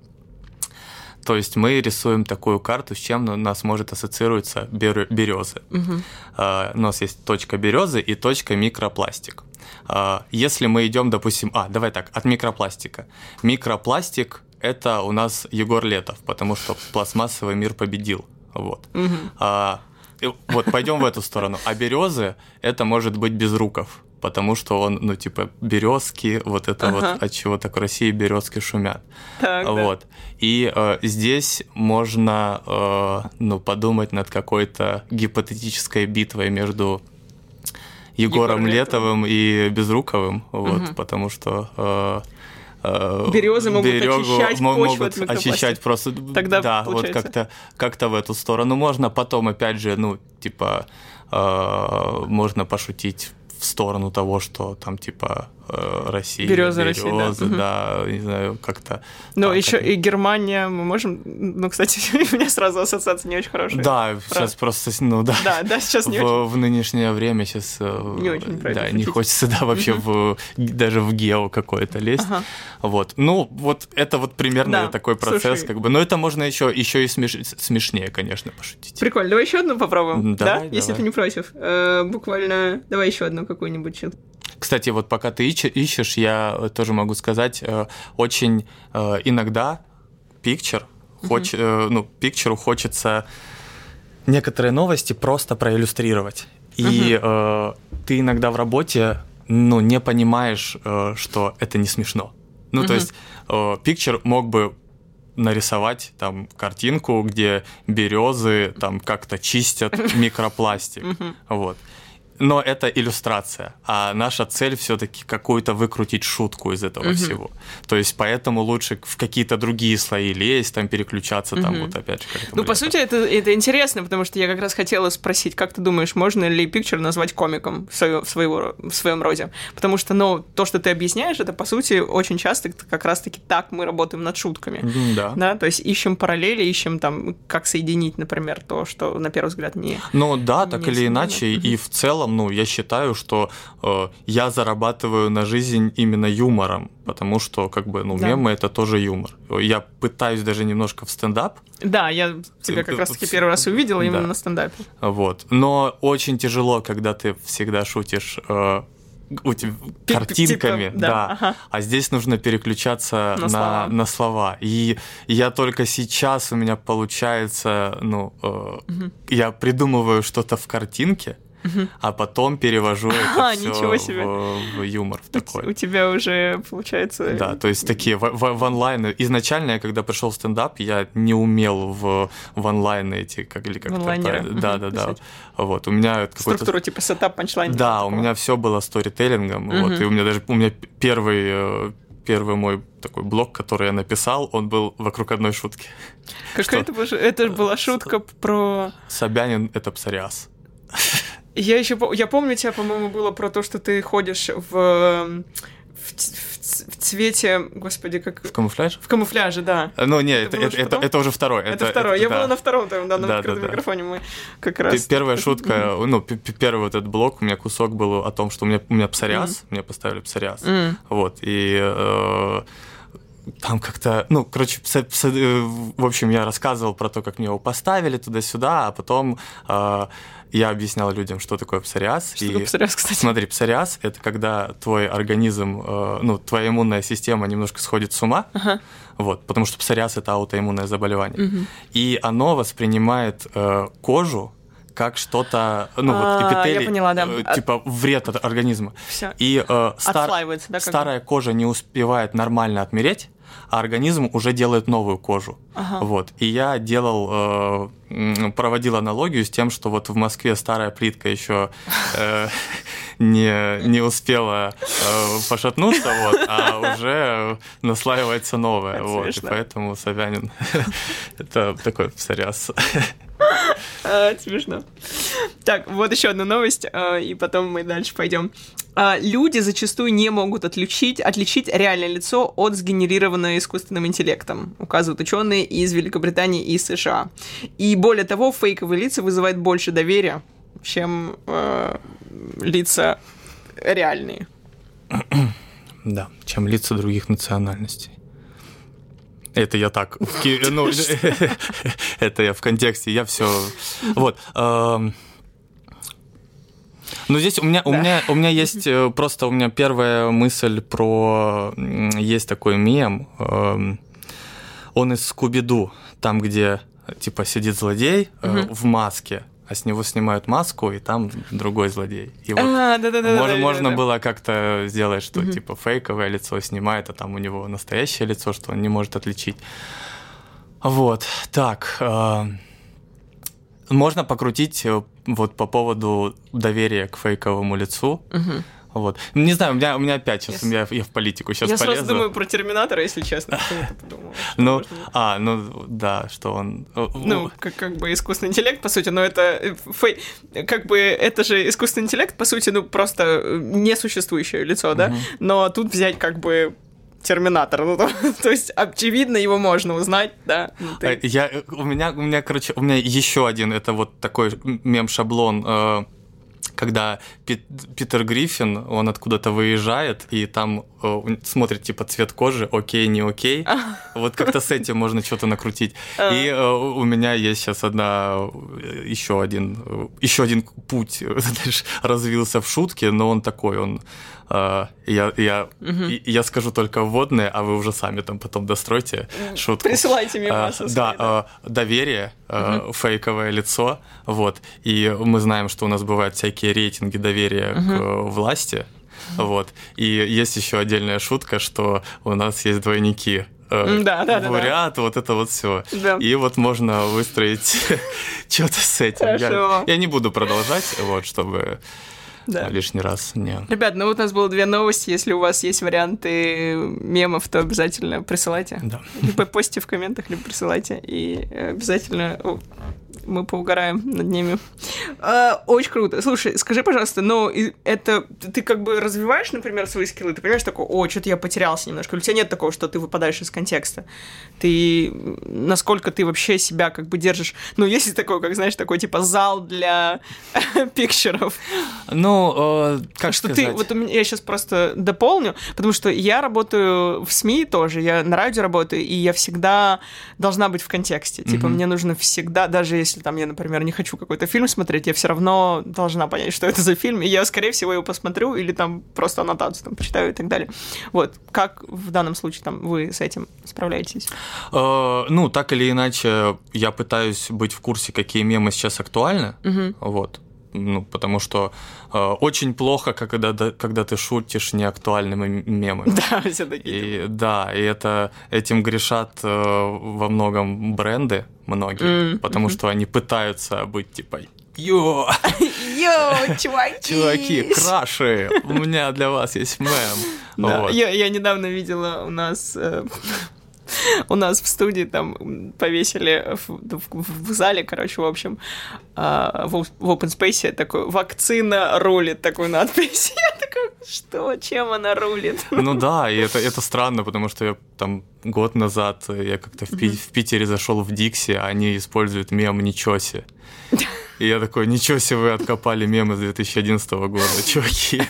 То есть мы рисуем такую карту, с чем у нас может ассоциироваться березы. Мгм. Э, у нас есть точка березы и точка микропластик. Э, Если мы идем, допустим, а, давай так, от микропластика. Микропластик это у нас Егор Летов, потому что пластмассовый мир победил. Вот. Мгм. А, вот пойдем в эту сторону. А березы это может быть без руков, потому что он, ну, типа, березки, вот это Ага. вот от чего так в России березки шумят. Так, да. Вот. И э, здесь можно э, ну, подумать над какой-то гипотетической битвой между Егором Летовым и Безруковым, вот, потому что э, э, Березы могут берегу очищать мо- почву могут от очищать просто, Тогда да, вот получается. как-то как-то в эту сторону можно. Потом опять же, ну типа э, можно пошутить в сторону того, что там типа э, России, да. берёзы, Мгм. да, не знаю, как-то. Ну, так еще это. и Германия, мы можем... Ну, кстати, у меня сразу ассоциация не очень хорошая. Да, сейчас просто, ну да. Да, да, сейчас не в, очень. в нынешнее время сейчас Не очень про да, не хочется да вообще в даже в гео какое-то лезть Ага. вот ну вот это вот примерно Да, такой процесс слушай. как бы но это можно еще еще и смеш- смешнее конечно пошутить Прикольно, давай еще одну попробуем, Давай, да? Если давай. ты не против. Э, буквально, давай еще одну какую-нибудь. Кстати, вот пока ты ищ- ищешь, я э, тоже могу сказать, э, очень э, иногда пикчер, хоч, э, ну, пикчеру хочется некоторые новости просто проиллюстрировать. И э, ты иногда в работе, ну, не понимаешь, э, что это не смешно. Ну, то Мгм. есть э, пикчер мог бы нарисовать там картинку, где березы там как-то чистят микропластик. Вот. Но это иллюстрация, а наша цель все-таки какую-то выкрутить шутку из этого Мгм. всего. То есть поэтому лучше в какие-то другие слои лезть, там переключаться, там Мгм. вот опять же. Ну, по сути, это, это интересно, потому что я как раз хотела спросить, как ты думаешь, можно ли Picture назвать комиком в, своё- в своего, в своем роде? Потому что, ну, то, что ты объясняешь, это, по сути, очень часто как раз-таки так мы работаем над шутками. Да. Да, то есть ищем параллели, ищем там, как соединить, например, то, что на первый взгляд не... Ну да, так Не или смешно. иначе, и в целом, ну, я считаю, что э, я зарабатываю на жизнь именно юмором, потому что, как бы, ну, Да. мемы это тоже юмор. Я пытаюсь даже немножко в стендап, Да, я тебя как раз-таки первый раз увидела именно да. на стендапе. Вот. Но очень тяжело, когда ты всегда шутишь э, у тебя Пи- картинками, типа, да. да, ага. А здесь нужно переключаться На на, слова. на слова. И я только сейчас у меня получается, ну, э, Мгм. я придумываю что-то в картинке, А потом перевожу А, это всё ничего себе. В, в юмор в такой. У тебя уже получается... Да, то есть такие в, в- в one-line ы. Изначально, я когда пришел в стендап, я не умел в, в one-line ы эти, как или как one-liner ы, мгм, Да, да, да. Вот, у меня какой-то Структуру типа setup, punchline. да, такого. у меня все было сторителлингом. Мгм. Вот, и у меня даже у меня первый, э, первый мой такой блог, который я написал, он был вокруг одной шутки. Какая это, это была шутка про... Собянин это псориаз. Я еще я помню тебя, по-моему, было про то, что ты ходишь в, в, т- в ц- в цвете, господи, как... В камуфляже? В камуфляже, да. Ну, не, это, это, это, это уже второй. Это, это второй. Это, Я да. была на втором там, да, на да, открытом да, микрофоне мы как раз... Первая шутка, ну, первый вот этот блок, у меня кусок был о том, что у меня, у меня псориаз, mm. мне поставили псориаз. Mm. Вот, и... Э, там как-то, ну, короче, э, в общем, я рассказывал про то, как мне его поставили туда-сюда, а потом э, я объяснял людям, что такое псориаз. Что и, такое псориаз, кстати? Смотри, псориаз — это когда твой организм, э, ну, твоя иммунная система немножко сходит с ума, ага. вот, потому что псориаз — это аутоиммунное заболевание, угу. и оно воспринимает э, кожу как что-то, ну а, вот эпителий, я поняла, да. э, типа вред от организма. Все. И э, стар, да, старая кожа не успевает нормально отмереть, а организм уже делает новую кожу. Ага. Вот. И я делал, э, проводил аналогию с тем, что вот в Москве старая плитка еще э, не, не успела э, пошатнуться, вот, а уже наслаивается новая. Это вот. И поэтому Собянин это такой псориаз. А, смешно. Так, вот еще одна новость, а, и потом мы дальше пойдем. А, люди зачастую не могут отличить, отличить реальное лицо от сгенерированного искусственным интеллектом, указывают ученые из Великобритании и США. И более того, фейковые лица вызывают больше доверия, чем э, лица реальные. Да, чем лица других национальностей. Это я так, ну, это я в контексте, я все, вот. Ну, здесь у меня, да. у меня, у меня есть э, просто у меня первая мысль про есть такой мем. Эм, он из Скуби-Ду, там, где типа сидит злодей угу. в маске, а с него снимают маску, и там другой злодей. И вот а, да, да, да, можно, да, можно да, было как-то сделать, что угу. типа фейковое лицо снимает, а там у него настоящее лицо, что он не может отличить. Вот, так. Э, можно покрутить э, вот по поводу доверия к фейковому лицу. Угу. Вот. Не знаю, у меня, у меня опять сейчас, yes. я, я в политику сейчас я полезу. Я сразу думаю про Терминатора, если честно. Ну, а, ну, да, что он... Ну, как, как бы искусственный интеллект, по сути, но это... Э, фей... Как бы это же искусственный интеллект, по сути, ну, просто э, несуществующее лицо, да? Но тут взять как бы Терминатор. Ну, то, то есть, очевидно, его можно узнать, да. Ну, ты... Я, у меня, у меня, короче, у меня еще один, это вот такой мем-шаблон, э, когда Пит, Питер Гриффин, он откуда-то выезжает, и там э, смотрит, типа, цвет кожи, окей, не окей. Вот как-то с этим можно что-то накрутить. А. И э, у меня есть сейчас одна, еще один, еще один путь развился в шутке, но он такой, он я, я, угу. я скажу только вводные, а вы уже сами там потом достройте шутку. Присылайте мне uh, Да, да. Uh, доверие, угу. фейковое лицо, вот. И мы знаем, что у нас бывают всякие рейтинги доверия угу. к власти, вот. И есть еще отдельная шутка, что у нас есть двойники да, да, бурят, да, вот это вот все. Да. И вот можно выстроить что-то с этим. Я, я не буду продолжать, вот, чтобы да. лишний раз не. Ребят, ну вот у нас было две новости. Если у вас есть варианты мемов, то обязательно присылайте. Да. Либо постите в комментах, либо присылайте. И обязательно мы поугараем над ними. А, очень круто. Слушай, скажи, пожалуйста, но это ты как бы развиваешь, например, свои скиллы? Ты понимаешь такой, о, что-то я потерялся немножко. Или у тебя нет такого, что ты выпадаешь из контекста? Ты насколько ты вообще себя как бы держишь? Ну, есть такой, как знаешь, такой типа зал для пикчеров. Ну, э, как что сказать? ты, вот у меня, я сейчас просто дополню, потому что я работаю в СМИ тоже, я на радио работаю, и я всегда должна быть в контексте. Типа, mm-hmm. мне нужно всегда, даже если там я, например, не хочу какой-то фильм смотреть, я все равно должна понять, что это за фильм, и я, скорее всего, его посмотрю или там просто аннотацию там почитаю и так далее. Вот, как в данном случае там вы с этим справляетесь? Э, ну, так или иначе, я пытаюсь быть в курсе, какие мемы сейчас актуальны, вот, ну, потому что э, очень плохо, когда, когда ты шутишь неактуальными мемами. Да, все такие. И, да, и это, этим грешат э, во многом бренды многие, mm-hmm. потому что они пытаются быть типа Йо! Йо, чуваки! Чуваки, краши! У меня для вас есть мем. Да, вот. я, я недавно видела у нас... Э, У нас в студии там повесили в, в, в зале, короче, в общем, а, в, в open space такой «Вакцина рулит» такую надпись. Я такой, что, чем она рулит? Ну да, и это, это странно, потому что я там год назад я как-то в, mm-hmm. в Питере зашел в Дикси, а они используют мем «Ничего себе». И я такой, ничего себе вы откопали мемы с 2011 года, чуваки.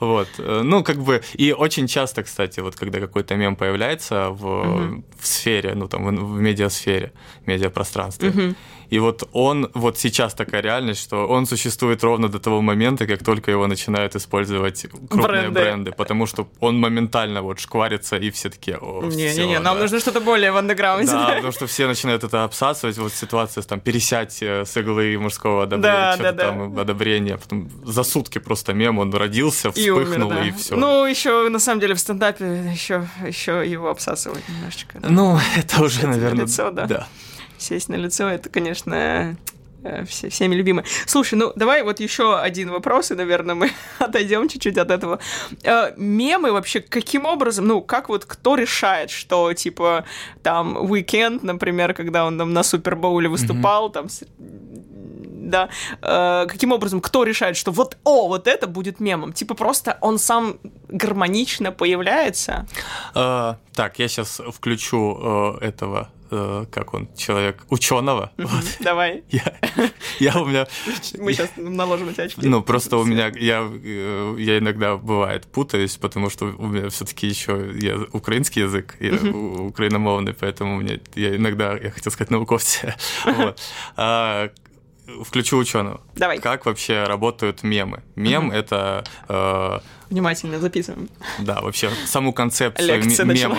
Вот. Ну, как бы, и очень часто, кстати, вот когда какой-то мем появляется в. В сфере, ну, там, в, в медиасфере, медиапространстве, угу. И вот он, вот сейчас такая реальность, что он существует ровно до того момента, как только его начинают использовать крупные бренды, бренды потому что он моментально вот шкварится, и все таки Не-не-не, нам да. нужно что-то более в андеграунде. Да, потому что все начинают это обсасывать, вот ситуация с там пересядь э, с иглы мужского одобрения, да, да, там да. одобрения, потом за сутки просто мем, он родился, вспыхнул, и, умер, да. и все. Ну, еще на самом деле в стендапе еще, еще его обсасывают немножечко. Да. Ну, это уже, наверное, лицо, да. да сесть на лицо, это, конечно, э, все, всеми любимые. Слушай, ну давай вот еще один вопрос, и, наверное, мы отойдем чуть-чуть от этого. Э, мемы вообще каким образом, ну, как вот кто решает, что, типа, там, Weekend, например, когда он там на Супербоуле выступал, mm-hmm. там, да, э, каким образом, кто решает, что вот, о, вот это будет мемом? Типа просто он сам гармонично появляется? Э, так, я сейчас включу э, этого Э, как он, человек ученого. Вот. Давай. Я, я у меня... Мы сейчас наложим эти очки. Ну, просто у меня, я, э, я иногда бывает путаюсь, потому что у меня все-таки еще я, украинский язык, я украиномовный, поэтому мне, я иногда, я хотел сказать, науковцы. Вот. А, включу ученого. Давай. Как вообще работают мемы? Мем это э, Внимательно записываем. Да, вообще саму концепцию мема,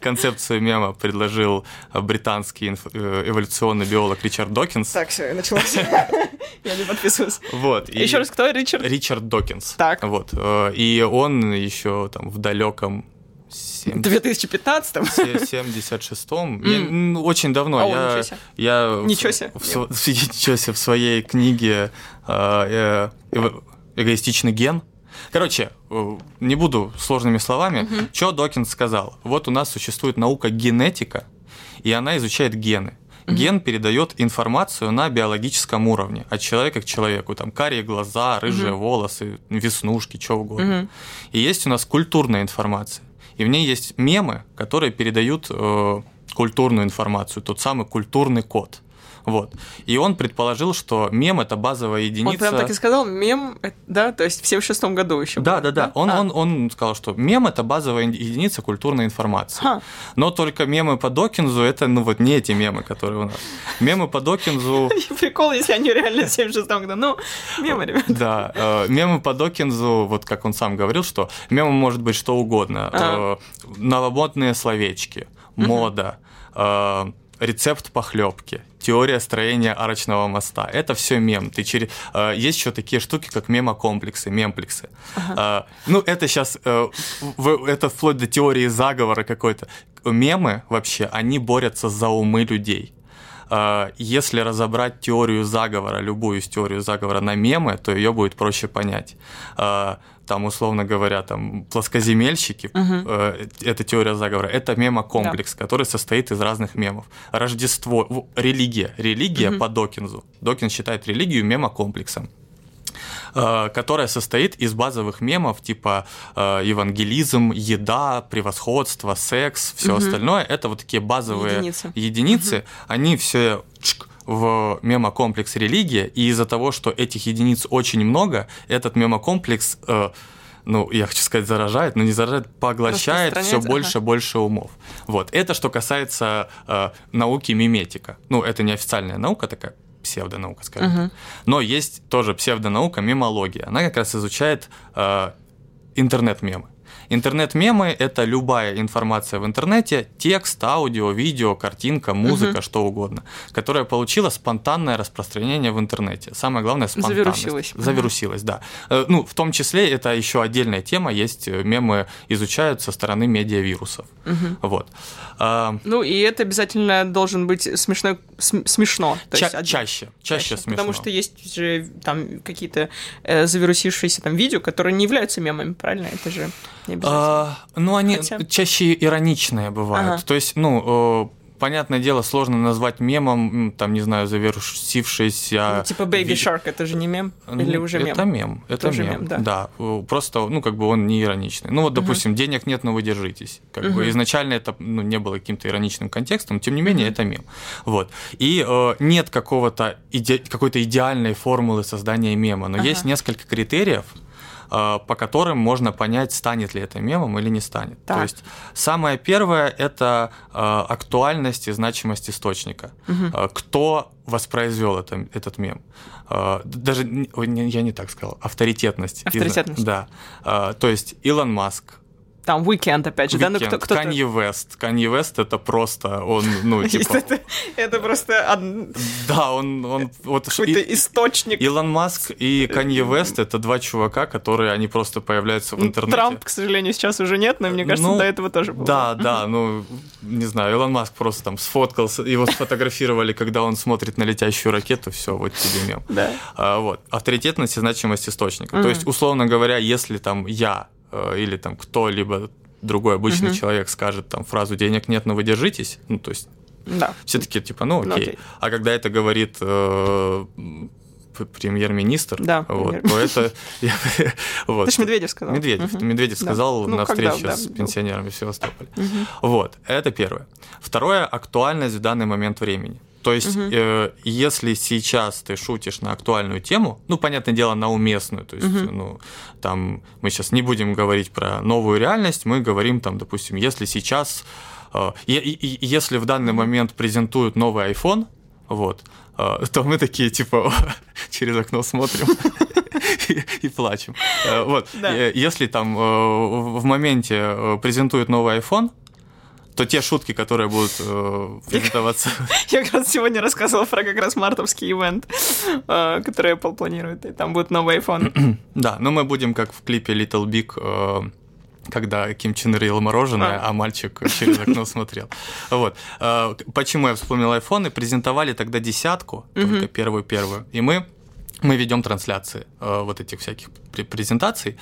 концепцию мема предложил британский э, эволюционный биолог Ричард Докинс. Так, все, началось. Я не подписываюсь. Вот. Еще раз, кто Ричард? Ричард Докинс. Так. Вот. Э, и он еще там в далеком 2015-м? 76-м. Mm. Я, очень давно. О, я, ничего себе. Я ничего себе. В, в, ничего себе. В своей книге э, э, «Эгоистичный ген» Короче, э, не буду сложными словами. Угу. Что Докинс сказал? Вот у нас существует наука генетика, и она изучает гены. Угу. Ген передает информацию на биологическом уровне от человека к человеку. Там карие глаза, рыжие угу. волосы, веснушки, что угодно. Угу. И есть у нас культурная информация. И в ней есть мемы, которые передают э, культурную информацию, тот самый культурный код. Вот. И он предположил, что мем это базовая единица. Он прям так и сказал, мем, да, то есть в 76 году еще. Да, да, да. да. Он, а. он, он сказал, что мем это базовая единица культурной информации. Ха. Но только мемы по Докинзу это, ну вот не эти мемы, которые у нас. Мемы по Докинзу. Прикол, если они реально в 76 году. Ну, мемы, ребята. Да, э, мемы по Докинзу, вот как он сам говорил, что мемы может быть что угодно. А. Э, новомодные словечки, мода, рецепт похлебки, теория строения арочного моста. Это все мем. Ты через... Э, есть еще такие штуки, как мемокомплексы, мемплексы. Ага. Э, ну, это сейчас, э, это вплоть до теории заговора какой-то. Мемы вообще, они борются за умы людей если разобрать теорию заговора, любую из теорию заговора на мемы, то ее будет проще понять там, условно говоря, там, плоскоземельщики, угу. э, это теория заговора, это мемокомплекс, да. который состоит из разных мемов. Рождество, религия, религия угу. по Докинзу. Докинз считает религию мемокомплексом э, которая состоит из базовых мемов типа э, евангелизм, еда, превосходство, секс, все угу. остальное. Это вот такие базовые единицы. единицы. Угу. Они все в мемокомплекс религия, и из-за того, что этих единиц очень много, этот мемокомплекс э, ну, я хочу сказать, заражает, но не заражает, поглощает все больше и больше умов. Вот. Это что касается э, науки миметика. Ну, это не официальная наука такая, псевдонаука, скажем uh-huh. Но есть тоже псевдонаука мемология. Она как раз изучает э, интернет-мемы. Интернет-мемы — это любая информация в интернете, текст, аудио, видео, картинка, музыка, угу. что угодно, которая получила спонтанное распространение в интернете. Самое главное — спонтанность. Завирусилась. Завирусилась, да. Э, ну, в том числе это еще отдельная тема, есть э, мемы изучают со стороны медиавирусов. Угу. Вот. А, ну, и это обязательно должен быть смешно. смешно то Ча- есть, чаще, чаще, чаще смешно. Потому что есть же там какие-то э, завирусившиеся там видео, которые не являются мемами, правильно? Это же Не обязательно. А, ну, они Хотя- чаще ироничные бывают. Ага. То есть, ну, э, понятное дело, сложно назвать мемом, там, не знаю, завершившийся... Ну, типа Baby Shark, это же не мем? Ну, Или уже мем? Это мем, это Тоже мем, мем, да. э, Просто, ну, как бы он не ироничный. Ну, вот, допустим, денег нет, но вы держитесь. Как бы Мгм. изначально это ну, не было каким-то ироничным контекстом, тем не менее, это мем. Вот. И э, нет какого-то иде- какой-то идеальной формулы создания мема, но Ага. есть несколько критериев, по которым можно понять, станет ли это мемом или не станет. Так. То есть самое первое это э, актуальность и значимость источника. Э, Кто воспроизвел это, этот мем? Э, Даже я не так сказал, авторитетность. Авторитетность. Да. Э, То есть Илон Маск, Там Weekend, опять же, да? Ну, кто, кто-то... Канье Вест. Канье Вест это просто он, ну типа, это, это просто да, он, он вот какой-то источник. Илон Маск и Канье Вест это два чувака, которые они просто появляются в Ну, интернете. Трамп, к сожалению, сейчас уже нет, но мне кажется, Ну, до этого тоже был. Да, да, ну, не знаю, Илон Маск просто там сфоткался, его сфотографировали, когда он смотрит на летящую ракету, все, вот тебе мем. Да. А, вот, авторитетность и значимость источника. То есть, условно говоря, если там я или там кто-либо другой обычный Мгм. человек скажет там фразу «денег нет, но вы держитесь», ну, то есть Да. все таки типа, ну, Ну, окей. окей. А когда это говорит э, премьер-министр, Да, вот, премьер. то это... вот. Это ж Медведев сказал. Медведев. Мгм. Медведев Да. сказал Ну, на когда, встрече да, с был. пенсионерами в Севастополе. Мгм. Вот, это первое. Второе – актуальность в данный момент времени. То есть, Мгм. э, если сейчас ты шутишь на актуальную тему, ну, понятное дело, на уместную, то есть, Мгм. ну, там, мы сейчас не будем говорить про новую реальность, мы говорим, там, допустим, если сейчас, э, и- и- если в данный момент презентуют новый iPhone, вот, э, то мы такие, типа, через окно смотрим и- плачем. Э, Вот. Э, если там э, в моменте презентуют новый iPhone, то те шутки, которые будут э, презентоваться... Я как раз сегодня рассказывал про как раз мартовский ивент, э, который Apple планирует, и там будет новый iPhone. Да, но мы будем как в клипе Little Big, э, когда Ким Чен Ир ел мороженое, А. а мальчик через окно смотрел. Вот. Э, Почему я вспомнил айфоны? Презентовали тогда десятку, только первую-первую, и мы мы ведем трансляции э, вот этих всяких пре- презентаций,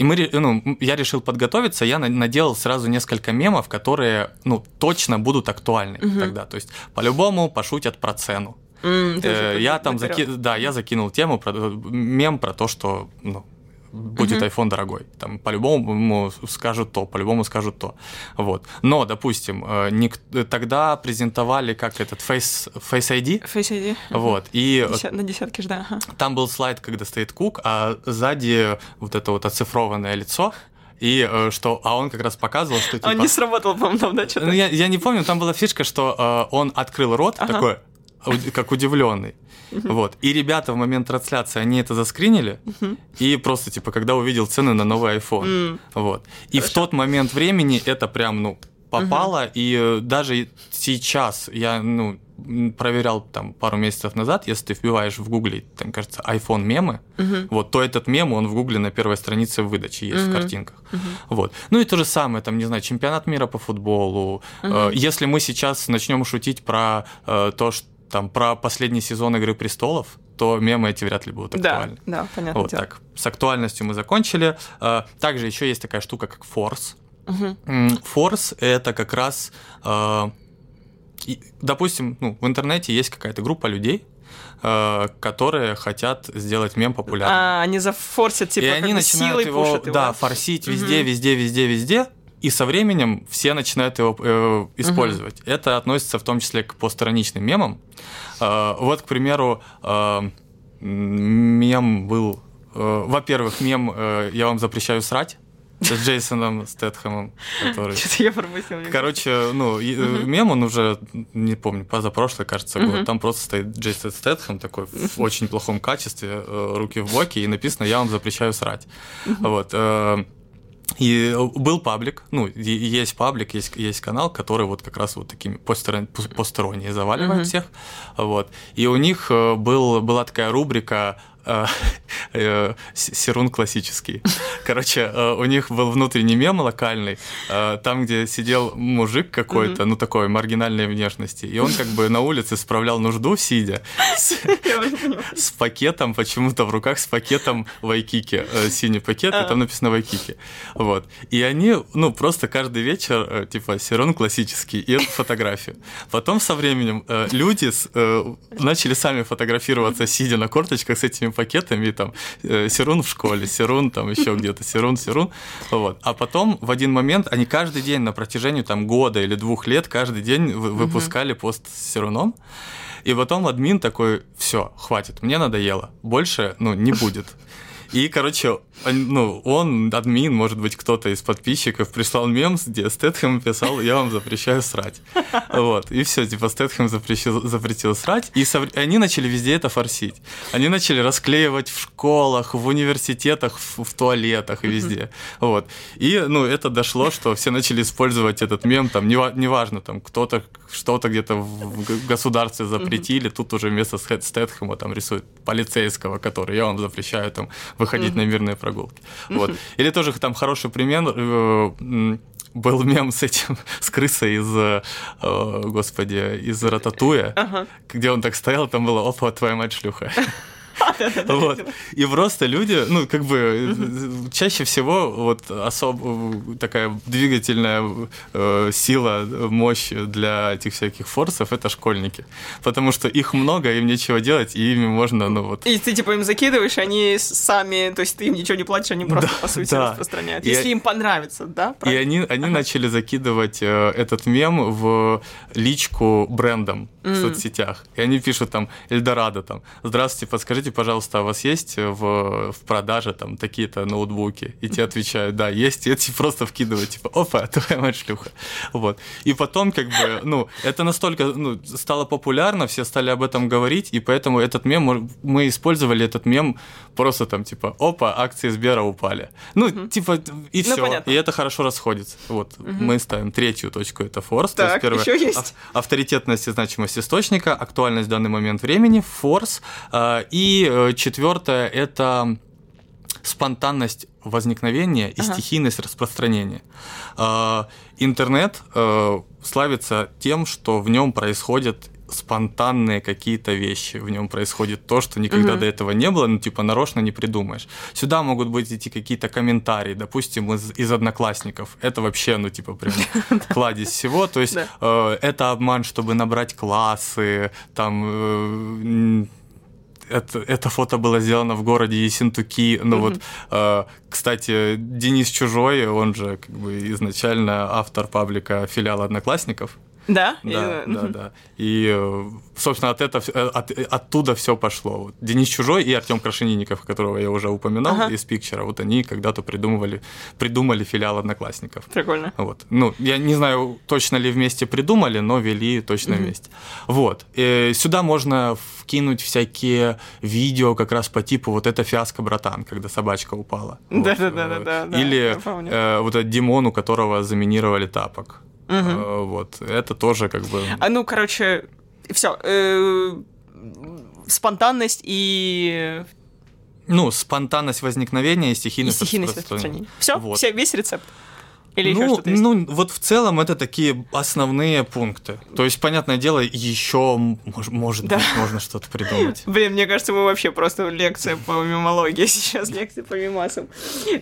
и мы, ну, я решил подготовиться, я на- наделал сразу несколько мемов, которые, ну, точно будут актуальны Мгм. тогда, то есть по-любому пошутят про цену, ты Э, Я там заки... да, я закинул тему про мем про то, что ну, будет Мгм. iPhone дорогой. Там по-любому скажут то, по-любому скажут то. Вот. Но, допустим, э, ник- тогда презентовали как этот Face, Face ID. Face ID. Вот. И Деся- На десятке ж, да. ага. там был слайд, когда стоит Кук, а сзади вот это вот оцифрованное лицо. И э, что, а он как раз показывал, что типа... Он не сработал, по-моему, там, да, что-то? Ну, я, я не помню, там была фишка, что э, он открыл рот Ага. такой, как удивленный. Вот. И ребята в момент трансляции, они это заскринили, и просто, типа, когда увидел цены на новый iPhone. Вот. И в тот момент времени это прям, ну, попало, и э, даже сейчас я, ну, проверял там пару месяцев назад, если ты вбиваешь в гугле, там, кажется, iPhone мемы, Мгм. вот, то этот мем, он в гугле на первой странице в выдаче есть Мгм. в картинках. Вот. Ну и то же самое, там, не знаю, чемпионат мира по футболу. Э, Если мы сейчас начнем шутить про э, то, что там про последний сезон Игры престолов, то мемы эти вряд ли будут Да, актуальны. да, понятно. Вот так. С актуальностью мы закончили. Э, Также еще есть такая штука, как форс. М, Форс это как раз, э, допустим, ну, в интернете есть какая-то группа людей, э, которые хотят сделать мем популярным. А, они зафорсят, типа, и они начинают силой его, пушат его. да, форсить везде, Мгм. везде, везде, везде. И со временем все начинают его э, использовать. Это относится в том числе к постраничным мемам. Э, вот, к примеру, э, мем был... э, во-первых, мем э, «Я вам запрещаю срать» с Джейсоном Стэтхэмом, который... Что-то я пропустил. Короче, ну, э, мем, он уже, не помню, позапрошлый, кажется, год. Мгм. Там просто стоит Джейсон Стэтхэм такой в очень плохом качестве, э, руки в боки, и написано «Я вам запрещаю срать». Вот. Э, И был паблик, ну, есть паблик, есть, есть канал, который вот как раз вот такими постерон- посторонние заваливает Мгм. всех. Вот. И у них э, был, была такая рубрика э, э, Серун классический. Короче, э, у них был внутренний мем локальный, э, там, где сидел мужик какой-то, ну такой маргинальной внешности, и он как бы на улице справлял нужду, сидя, с, пакетом, почему-то в руках с пакетом Вайкики, э, синий пакет, и там написано Вайкики. Вот. И они, ну, просто каждый вечер, э, типа, Серун классический, и эту фотографию. Потом со временем э, люди э, начали сами фотографироваться, сидя на корточках с этими пакетами, и там э, Серун в школе, Серун там еще где-то, Серун, Серун. Вот. А потом в один момент они каждый день на протяжении там года или двух лет каждый день вы- выпускали пост с Серуном. И потом админ такой, все, хватит, мне надоело, больше, ну, не будет. И, короче, ну, он, админ, может быть, кто-то из подписчиков прислал мем, где Стэтхэм писал, я вам запрещаю срать. Вот, и все, типа, Стэтхэм запрещил, запретил срать, и со- они начали везде это форсить. Они начали расклеивать в школах, в университетах, в, в туалетах и везде. Вот. И, ну, это дошло, что все начали использовать этот мем, там, нева- неважно, там, кто-то что-то где-то в государстве запретили, тут уже вместо Стэт- Стэтхэма там рисуют полицейского, который я вам запрещаю там выходить на мирные прогулки. Вот. Или тоже там хороший пример, э, был мем с этим, с крысой из, э, господи, из Рататуя, где он так стоял, там было «Опа, твоя мать шлюха». Вот. И просто люди, ну, как бы, чаще всего вот особо такая двигательная э, сила, мощь для этих всяких форсов — это школьники. Потому что их много, им нечего делать, и ими можно, ну, вот... И ты типа им закидываешь, они сами, то есть ты им ничего не платишь, они просто Да, по сути да. распространяют. И Если я- им понравится, да? И правильно? они, они начали закидывать э, этот мем в личку брендом в соцсетях. И они пишут там Эльдорадо там, здравствуйте, подскажите, пожалуйста, а у вас есть в, в продаже там такие-то ноутбуки? И те отвечают, да, есть. И эти просто вкидывают, типа, опа, твоя мать шлюха. Вот. И потом, как бы, ну, это настолько ну, стало популярно, все стали об этом говорить, и поэтому этот мем, мы использовали этот мем просто там, типа, опа, акции Сбера упали. Ну, типа, и Ну, все. понятно. И это хорошо расходится. Вот, мы ставим третью точку, это форс. Так, ещё есть? ав- авторитетность и значимость источника, актуальность в данный момент времени, форс. А, И э, четвертое это спонтанность возникновения и Ага. стихийность распространения. А, Интернет э, славится тем, что в нем происходят спонтанные какие-то вещи, в нем происходит то, что никогда Мгм. до этого не было, ну типа нарочно не придумаешь. Сюда могут быть идти какие-то комментарии, допустим, из, из одноклассников. Это вообще, ну типа прям кладезь всего. То есть э, это обман, чтобы набрать классы, там э, это, это фото было сделано в городе Ессентуки. Ну вот, э, кстати, Денис Чужой, он же как бы изначально автор паблика филиала Одноклассников. Да? Да, И, да, да. И, э, собственно, от, это, э, от- оттуда все пошло. Вот Денис Чужой и Артем Крашенинников, которого я уже упоминал Ага. из Пикчера, вот они когда-то придумывали, придумали филиал Одноклассников. Прикольно. Вот. Ну, я не знаю, точно ли вместе придумали, но вели точно вместе. Вот. Э, сюда можно вкинуть всякие видео как раз по типу вот это фиаско, братан, когда собачка упала. Вот. Да-да-да-да-да, да, Или э, вот этот Димон, у которого заминировали тапок. Э, вот. Это тоже как бы... А ну, короче, все. спонтанность и, Ну, спонтанность возникновения и и стихийность, стихийность распространения. распространения. Все, Вот. весь рецепт. Или еще ну, что-то есть? ну, вот в целом это такие основные пункты. То есть, понятное дело, еще мож- может Да. быть можно что-то придумать. Блин, мне кажется, мы вообще просто лекция по мемологии сейчас, лекция по мемасам.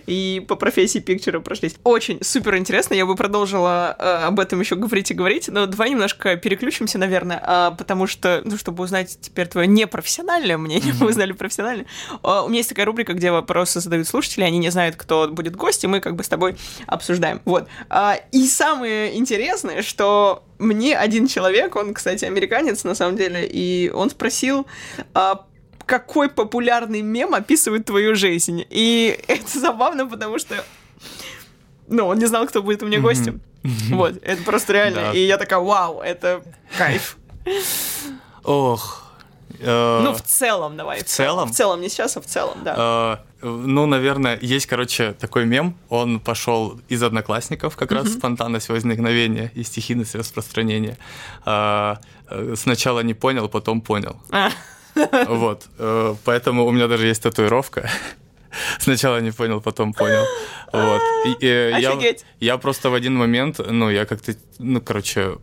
И по профессии пикчера прошлись. Очень супер интересно, я бы продолжила э, об этом еще говорить и говорить, но давай немножко переключимся, наверное, а, потому что, ну, чтобы узнать теперь твое непрофессиональное мнение, мы узнали профессиональное. А, у меня есть такая рубрика, где вопросы задают слушатели, они не знают, кто будет гость, и мы как бы с тобой обсуждаем. Вот. А, и самое интересное, что мне один человек, он, кстати, американец на самом деле, и он спросил, а, какой популярный мем описывает твою жизнь. И это забавно, потому что ну, он не знал, кто будет у меня гостем. Вот, это просто реально. Да. И я такая, вау, это кайф. Ох. Э, Ну, в целом, давай. в целом? В целом, не сейчас, а в целом, да. э, ну, наверное, есть, короче, такой мем. Он пошел из одноклассников, как раз спонтанность возникновения и стихийность распространения. Э, Сначала не понял, потом понял. А, Вот. э, Поэтому у меня даже есть татуировка. Сначала не понял, потом понял. Вот. И, э, я, я просто в один момент, ну, я как-то, ну, короче,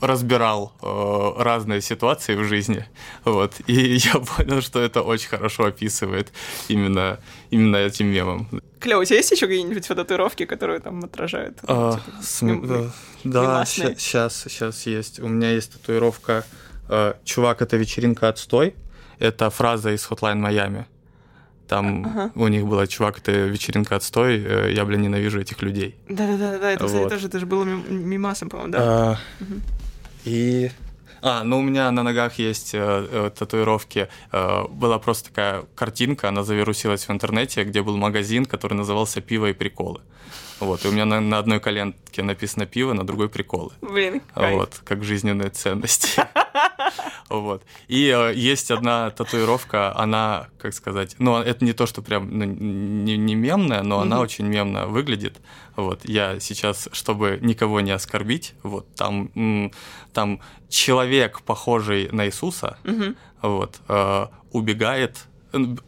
разбирал э, разные ситуации в жизни, вот, и я понял, что это очень хорошо описывает именно, именно этим мемом. Клево, у тебя есть еще какие-нибудь татуировки, которые там отражают? А, типа, с- мем- э, да, сейчас, сейчас есть. У меня есть татуировка э, «Чувак, это вечеринка отстой». Это фраза из Hotline Miami. Там Ага. у них была «Чувак, это вечеринка отстой», э, я, блин, ненавижу этих людей. Да-да-да, это, кстати, Вот. тоже, это же было мим- мимасом, по-моему, да? А, И... А, ну у меня на ногах есть э, э, татуировки. Э, была просто такая картинка, она завирусилась в интернете, где был магазин, который назывался «Пиво и приколы». Вот, и у меня на, на одной коленке написано «пиво», на другой «приколы». Блин, кайф. Вот, как жизненные ценности. Вот. И э, есть одна татуировка, она, как сказать, ну, это не то, что прям ну, не, не мемная, но она очень мемно выглядит. Вот. Я сейчас, чтобы никого не оскорбить, вот, там, там человек, похожий на Иисуса, вот, э, убегает,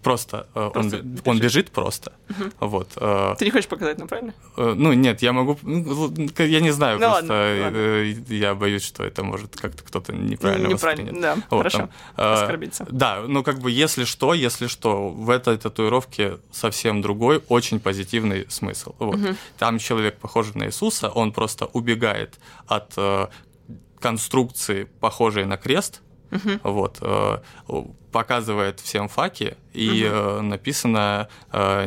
просто, э, он, Просто он бежит. бежит просто, вот, э, Ты не хочешь показать нам, правильно? Э, Ну, нет, я могу... ну, Я не знаю, Ну просто ладно, ладно. я боюсь, что это может как-то кто-то неправильно Неправильно, да, Вот, хорошо. там, Оскорбиться. Да, ну как бы если что, если что, в этой татуировке совсем другой, очень позитивный смысл. Вот. Там человек, похожий на Иисуса, он просто убегает от конструкции, похожей на крест, Мгм. вот, показывает всем факи, и э, написано э,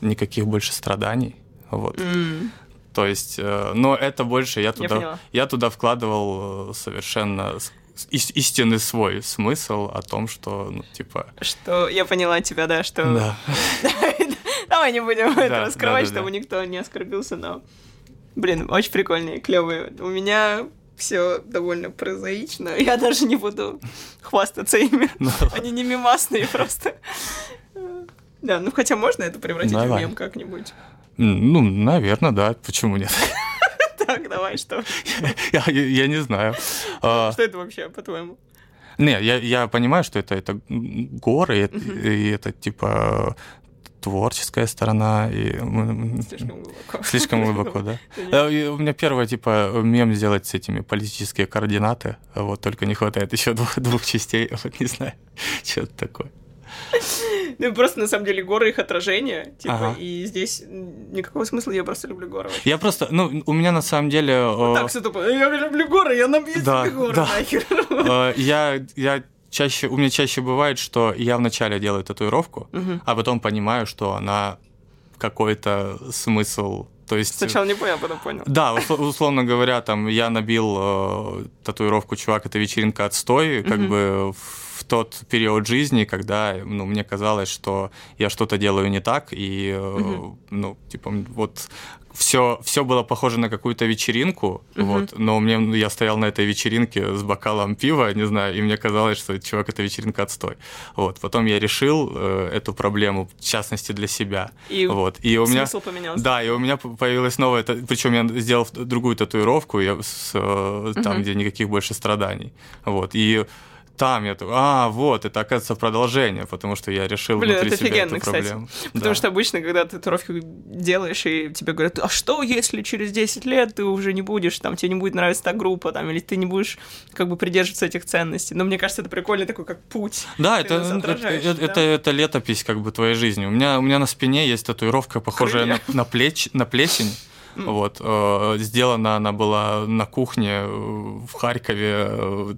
никаких больше страданий. Вот. М, То есть, э, но это больше я туда, поняла. я туда вкладывал э, совершенно истинный свой смысл о том, что, ну, типа, Что я поняла тебя, да, что... да. Давай не будем это раскрывать, да, да, чтобы никто не оскорбился, но... Блин, очень прикольные, клевые. У меня все довольно прозаично. Я даже не буду хвастаться ими. Ну, Они не мимасные просто. Да, ну хотя можно это превратить в Давай. мем как-нибудь. ну, наверное, да, почему нет? Так, давай, что? Я, я- я не знаю. А, Что это вообще, по-твоему? Не, я, я понимаю, что это, это горы, и это, и это типа творческая сторона. И... Слишком глубоко. Слишком глубоко, да? Э, У меня первое, типа, мем сделать с этими политические координаты, вот, только не хватает еще двух, двух частей, вот, не знаю, что это такое. Ну, просто, на самом деле, горы их отражение, типа, Ага. и здесь никакого смысла, я просто люблю горы. вообще. Я просто, ну, у меня на самом деле... э, Так, все тупо. Я люблю горы, я набью Да, себе горы да. нахер. э, я, я чаще, у меня чаще бывает, что я вначале делаю татуировку, Мгм. а потом понимаю, что она какой-то смысл, то есть... Сначала не понял, а потом понял. Да, усл- условно говоря, там я набил э, татуировку «Чувак, это вечеринка отстой», как Мгм. бы в тот период жизни, когда ну, мне казалось, что я что-то делаю не так, и, э, Мгм. ну, типа, вот все, все было похоже на какую-то вечеринку, Мгм. вот, но мне, я стоял на этой вечеринке с бокалом пива, не знаю, и мне казалось, что чувак, это вечеринка отстой. Вот, потом я решил э, эту проблему, в частности, для себя. И вот, и у меня... смысл поменялся. Да, и у меня появилась новая, причем я сделал другую татуировку, я с, э, там, Мгм. где никаких больше страданий. Вот. И там я такой, а, вот, это оказывается продолжение, потому что я решил Блин, внутри это себя офигенно, эту кстати. проблему. Потому Да. что обычно, когда ты татуировки делаешь, и тебе говорят, а что, если через 10 лет ты уже не будешь, там, тебе не будет нравиться та группа, там, или ты не будешь, как бы, придерживаться этих ценностей. Но мне кажется, это прикольно такой, как путь. Да, это, это, отражаешь, это, да. это, это летопись как бы твоей жизни. У меня, у меня на спине есть татуировка, похожая на, на, плеч, на плесень. Вот, э, сделана она была на кухне э, в Харькове э,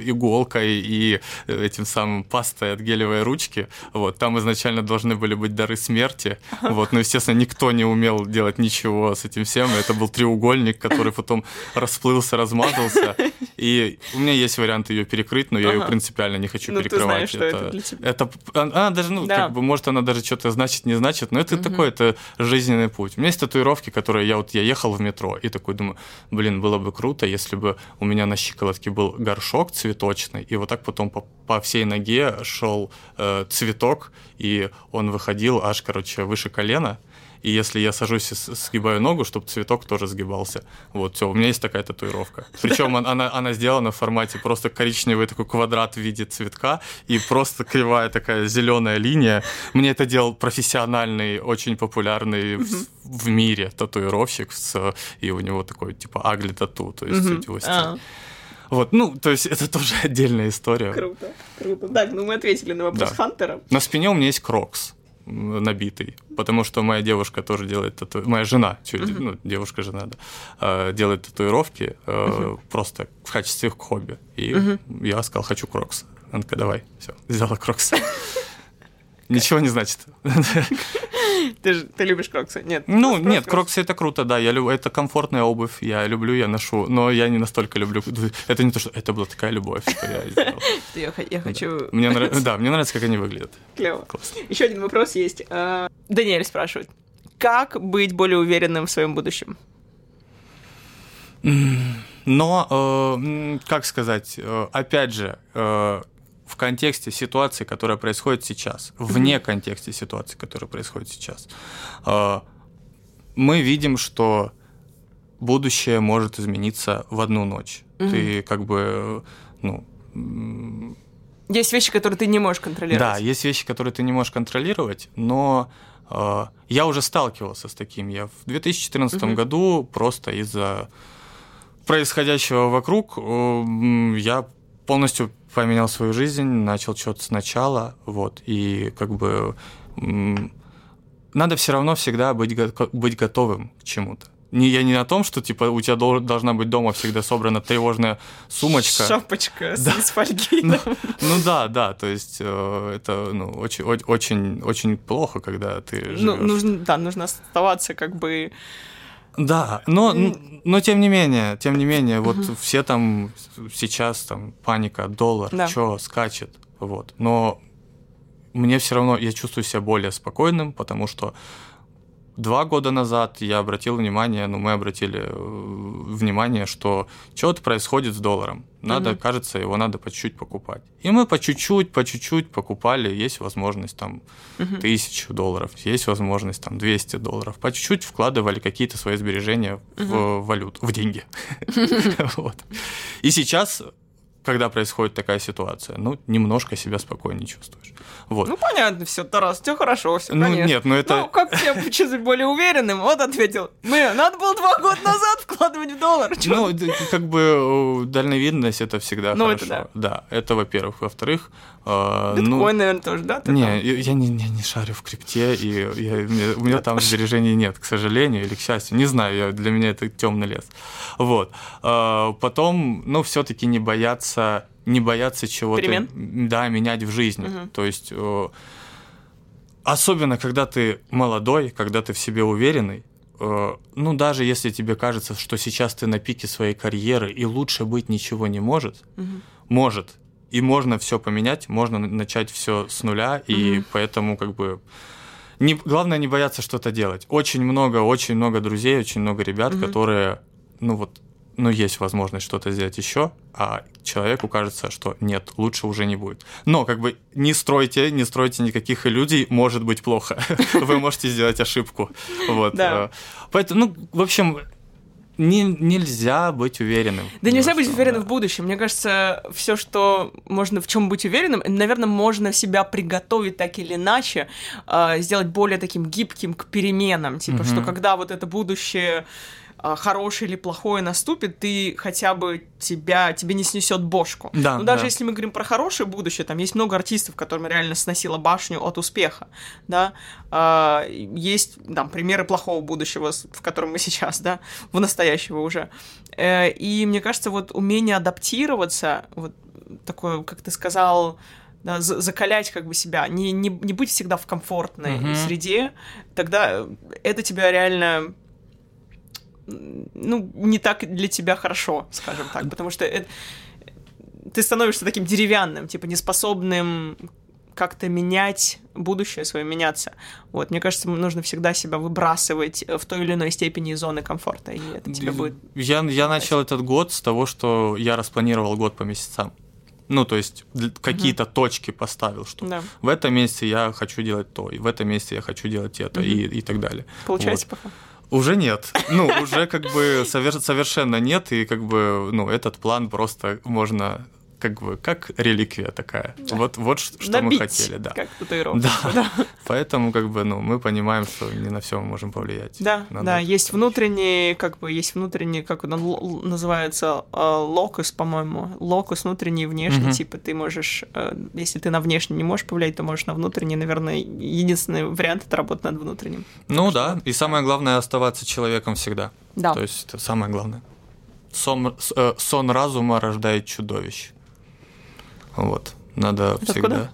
иголкой и этим самым пастой от гелевой ручки. Вот, там изначально должны были быть дары смерти. Вот, но, естественно, никто не умел делать ничего с этим всем. Это был треугольник, который потом расплылся, размазался. И у меня есть вариант ее перекрыть, но я ее принципиально не хочу Ну, ты перекрывать. знаешь, что это для тебя. это она даже, ну, Да. как бы, может, она даже что-то значит, не значит, но это такой, это жизненный путь. У меня есть татуировки, которые я вот, я ехал в метро и такой думаю, блин, было бы круто, если бы у меня на щиколотке был горшок цветочный, и вот так потом по, по всей ноге шел э, цветок, и он выходил аж, короче, выше колена, и если я сажусь и сгибаю ногу, чтобы цветок тоже сгибался. Вот, все, у меня есть такая татуировка. Причем она, она сделана в формате просто коричневый такой квадрат в виде цветка и просто кривая такая зеленая линия. Мне это делал профессиональный, очень популярный в, в мире татуировщик, с, и у него такой типа агли тату, то есть его стиль. А, Вот, ну, то есть это тоже отдельная история. Круто, круто. Так, ну мы ответили на вопрос Да. Хантера. На спине у меня есть крокс набитый, потому что моя девушка тоже делает тату... Моя жена, чё, ну, девушка-жена, да, э, делает татуировки э, просто в качестве хобби. И я сказал, хочу крокс. Такая, давай, все, сделала крокс. Ничего не значит. Ты же ты любишь кроксы? Нет. Ну, нет, кроксы это круто, да, я люблю, это комфортная обувь, я люблю, я ношу, но я не настолько люблю. Это не то, что это была такая любовь, что я сделал. Я, хочу... Мне нравится, да, мне нравится, как они выглядят. Клево. Классно. Еще один вопрос есть. А, Даниэль спрашивает. Как быть более уверенным в своем будущем? Но, э, как сказать, э, опять же, э, в контексте ситуации, которая происходит сейчас, вне контексте ситуации, которая происходит сейчас, э, мы видим, что будущее может измениться в одну ночь. Ты как бы, ну, Есть вещи, которые ты не можешь контролировать. да, есть вещи, которые ты не можешь контролировать, но э, я уже сталкивался с таким. Я в 2014 году просто из-за происходящего вокруг э, я полностью поменял свою жизнь, начал что-то сначала, вот, и как бы надо все равно всегда быть, го- быть готовым к чему-то. Не, я не о том, что типа у тебя дол- должна быть дома всегда собрана тревожная сумочка. Шапочка с- Да. из фольги. Ну, ну да, да, то есть э, это ну, очень, очень, очень плохо, когда ты живешь. Ну, нужно, да, нужно оставаться как бы... Да, но, но тем не менее, тем не менее, вот все там сейчас там паника, доллар, Да. что скачет, вот. Но мне все равно, я чувствую себя более спокойным, потому что два года назад я обратил внимание, ну мы обратили э, внимание, что что-то происходит с долларом. Надо, Мгм. кажется, его надо по чуть-чуть покупать. И мы по чуть-чуть, по чуть-чуть покупали. Есть возможность там Мгм. тысячу долларов, есть возможность там 200 долларов. По чуть-чуть вкладывали какие-то свои сбережения в валюту, в деньги. И сейчас, когда происходит такая ситуация, ну, немножко себя спокойнее чувствуешь. Вот. Ну, понятно, все, Тарас, все хорошо, все, Ну, конечно. нет, ну это- Ну, как тебя почувствовать более уверенным? Вот ответил. Мы, надо было два года назад вкладывать в доллар. Ну, как бы э, дальновидность это всегда Ну, хорошо. это да. это во-первых. Во-вторых, э, Биткоин, ну, наверное, тоже, да? не, там? я не, я не шарю в крипте, и я- у меня там сбережений нет, к сожалению или к счастью. Не знаю, я, для меня это темный лес. Вот. Э, Потом, ну, все-таки не бояться, не бояться чего-то, Перемен? да, менять в жизни. Мгм. То есть, э, особенно когда ты молодой, когда ты в себе уверенный, э, ну, даже если тебе кажется, что сейчас ты на пике своей карьеры и лучше быть ничего не может, Мгм. может. И можно все поменять, можно на- начать все с нуля, и поэтому как бы не, главное не бояться что-то делать. Очень много, очень много друзей, очень много ребят, Мгм. которые, ну вот, ну есть возможность что-то сделать еще, а человеку кажется, что нет, лучше уже не будет. Но как бы не стройте, не стройте никаких иллюзий, может быть плохо. Вы можете сделать ошибку. Вот. Да. э, Поэтому, ну, в общем, не- нельзя быть уверенным. Да нельзя быть уверенным да. в будущем. Мне кажется, все, что можно в чем быть уверенным, наверное, можно себя приготовить так или иначе, а, сделать более таким гибким к переменам. Типа, Мгм. что когда вот это будущее хорошее или плохое наступит, ты хотя бы тебя, тебе не снесет бошку. Да, Но даже да. если мы говорим про хорошее будущее, там есть много артистов, которым реально сносило башню от успеха, да. А, есть там примеры плохого будущего, в котором мы сейчас, да, в настоящего уже. Э, И мне кажется, вот умение адаптироваться, вот такое, как ты сказал, да, за- закалять как бы себя, не, не, не быть всегда в комфортной Мгм. среде, тогда это тебя реально ну, не так для тебя хорошо, скажем так, потому что это- ты становишься таким деревянным, типа неспособным как-то менять будущее свое, меняться. Вот, мне кажется, нужно всегда себя выбрасывать в той или иной степени из зоны комфорта, и это тебе будет... Я, я начал этот год с того, что я распланировал год по месяцам. Ну, то есть какие-то точки поставил, что Да. в этом месте я хочу делать то, и в этом месте я хочу делать это, и, и так далее. Получается Вот. пока? Уже нет. Ну, уже как бы совер- совершенно нет, и как бы, ну, этот план просто можно как бы как реликвия такая. Вот, вот ш- что мы Набить, хотели, да. Как татуировку. Да. Поэтому как бы, ну, мы понимаем, что не на все мы можем повлиять. Да, Надо да, есть внутренний, как бы, есть внутренний, как он называется, э, локус, по-моему, локус внутренний и внешний, Мгм. типа ты можешь, э, если ты на внешний не можешь повлиять, то можешь на внутренний, наверное, единственный вариант это работать над внутренним. Ну да, и самое главное оставаться человеком всегда. Да. То есть это самое главное. Сон, э, сон разума рождает чудовищ. Вот. Надо Это всегда. откуда?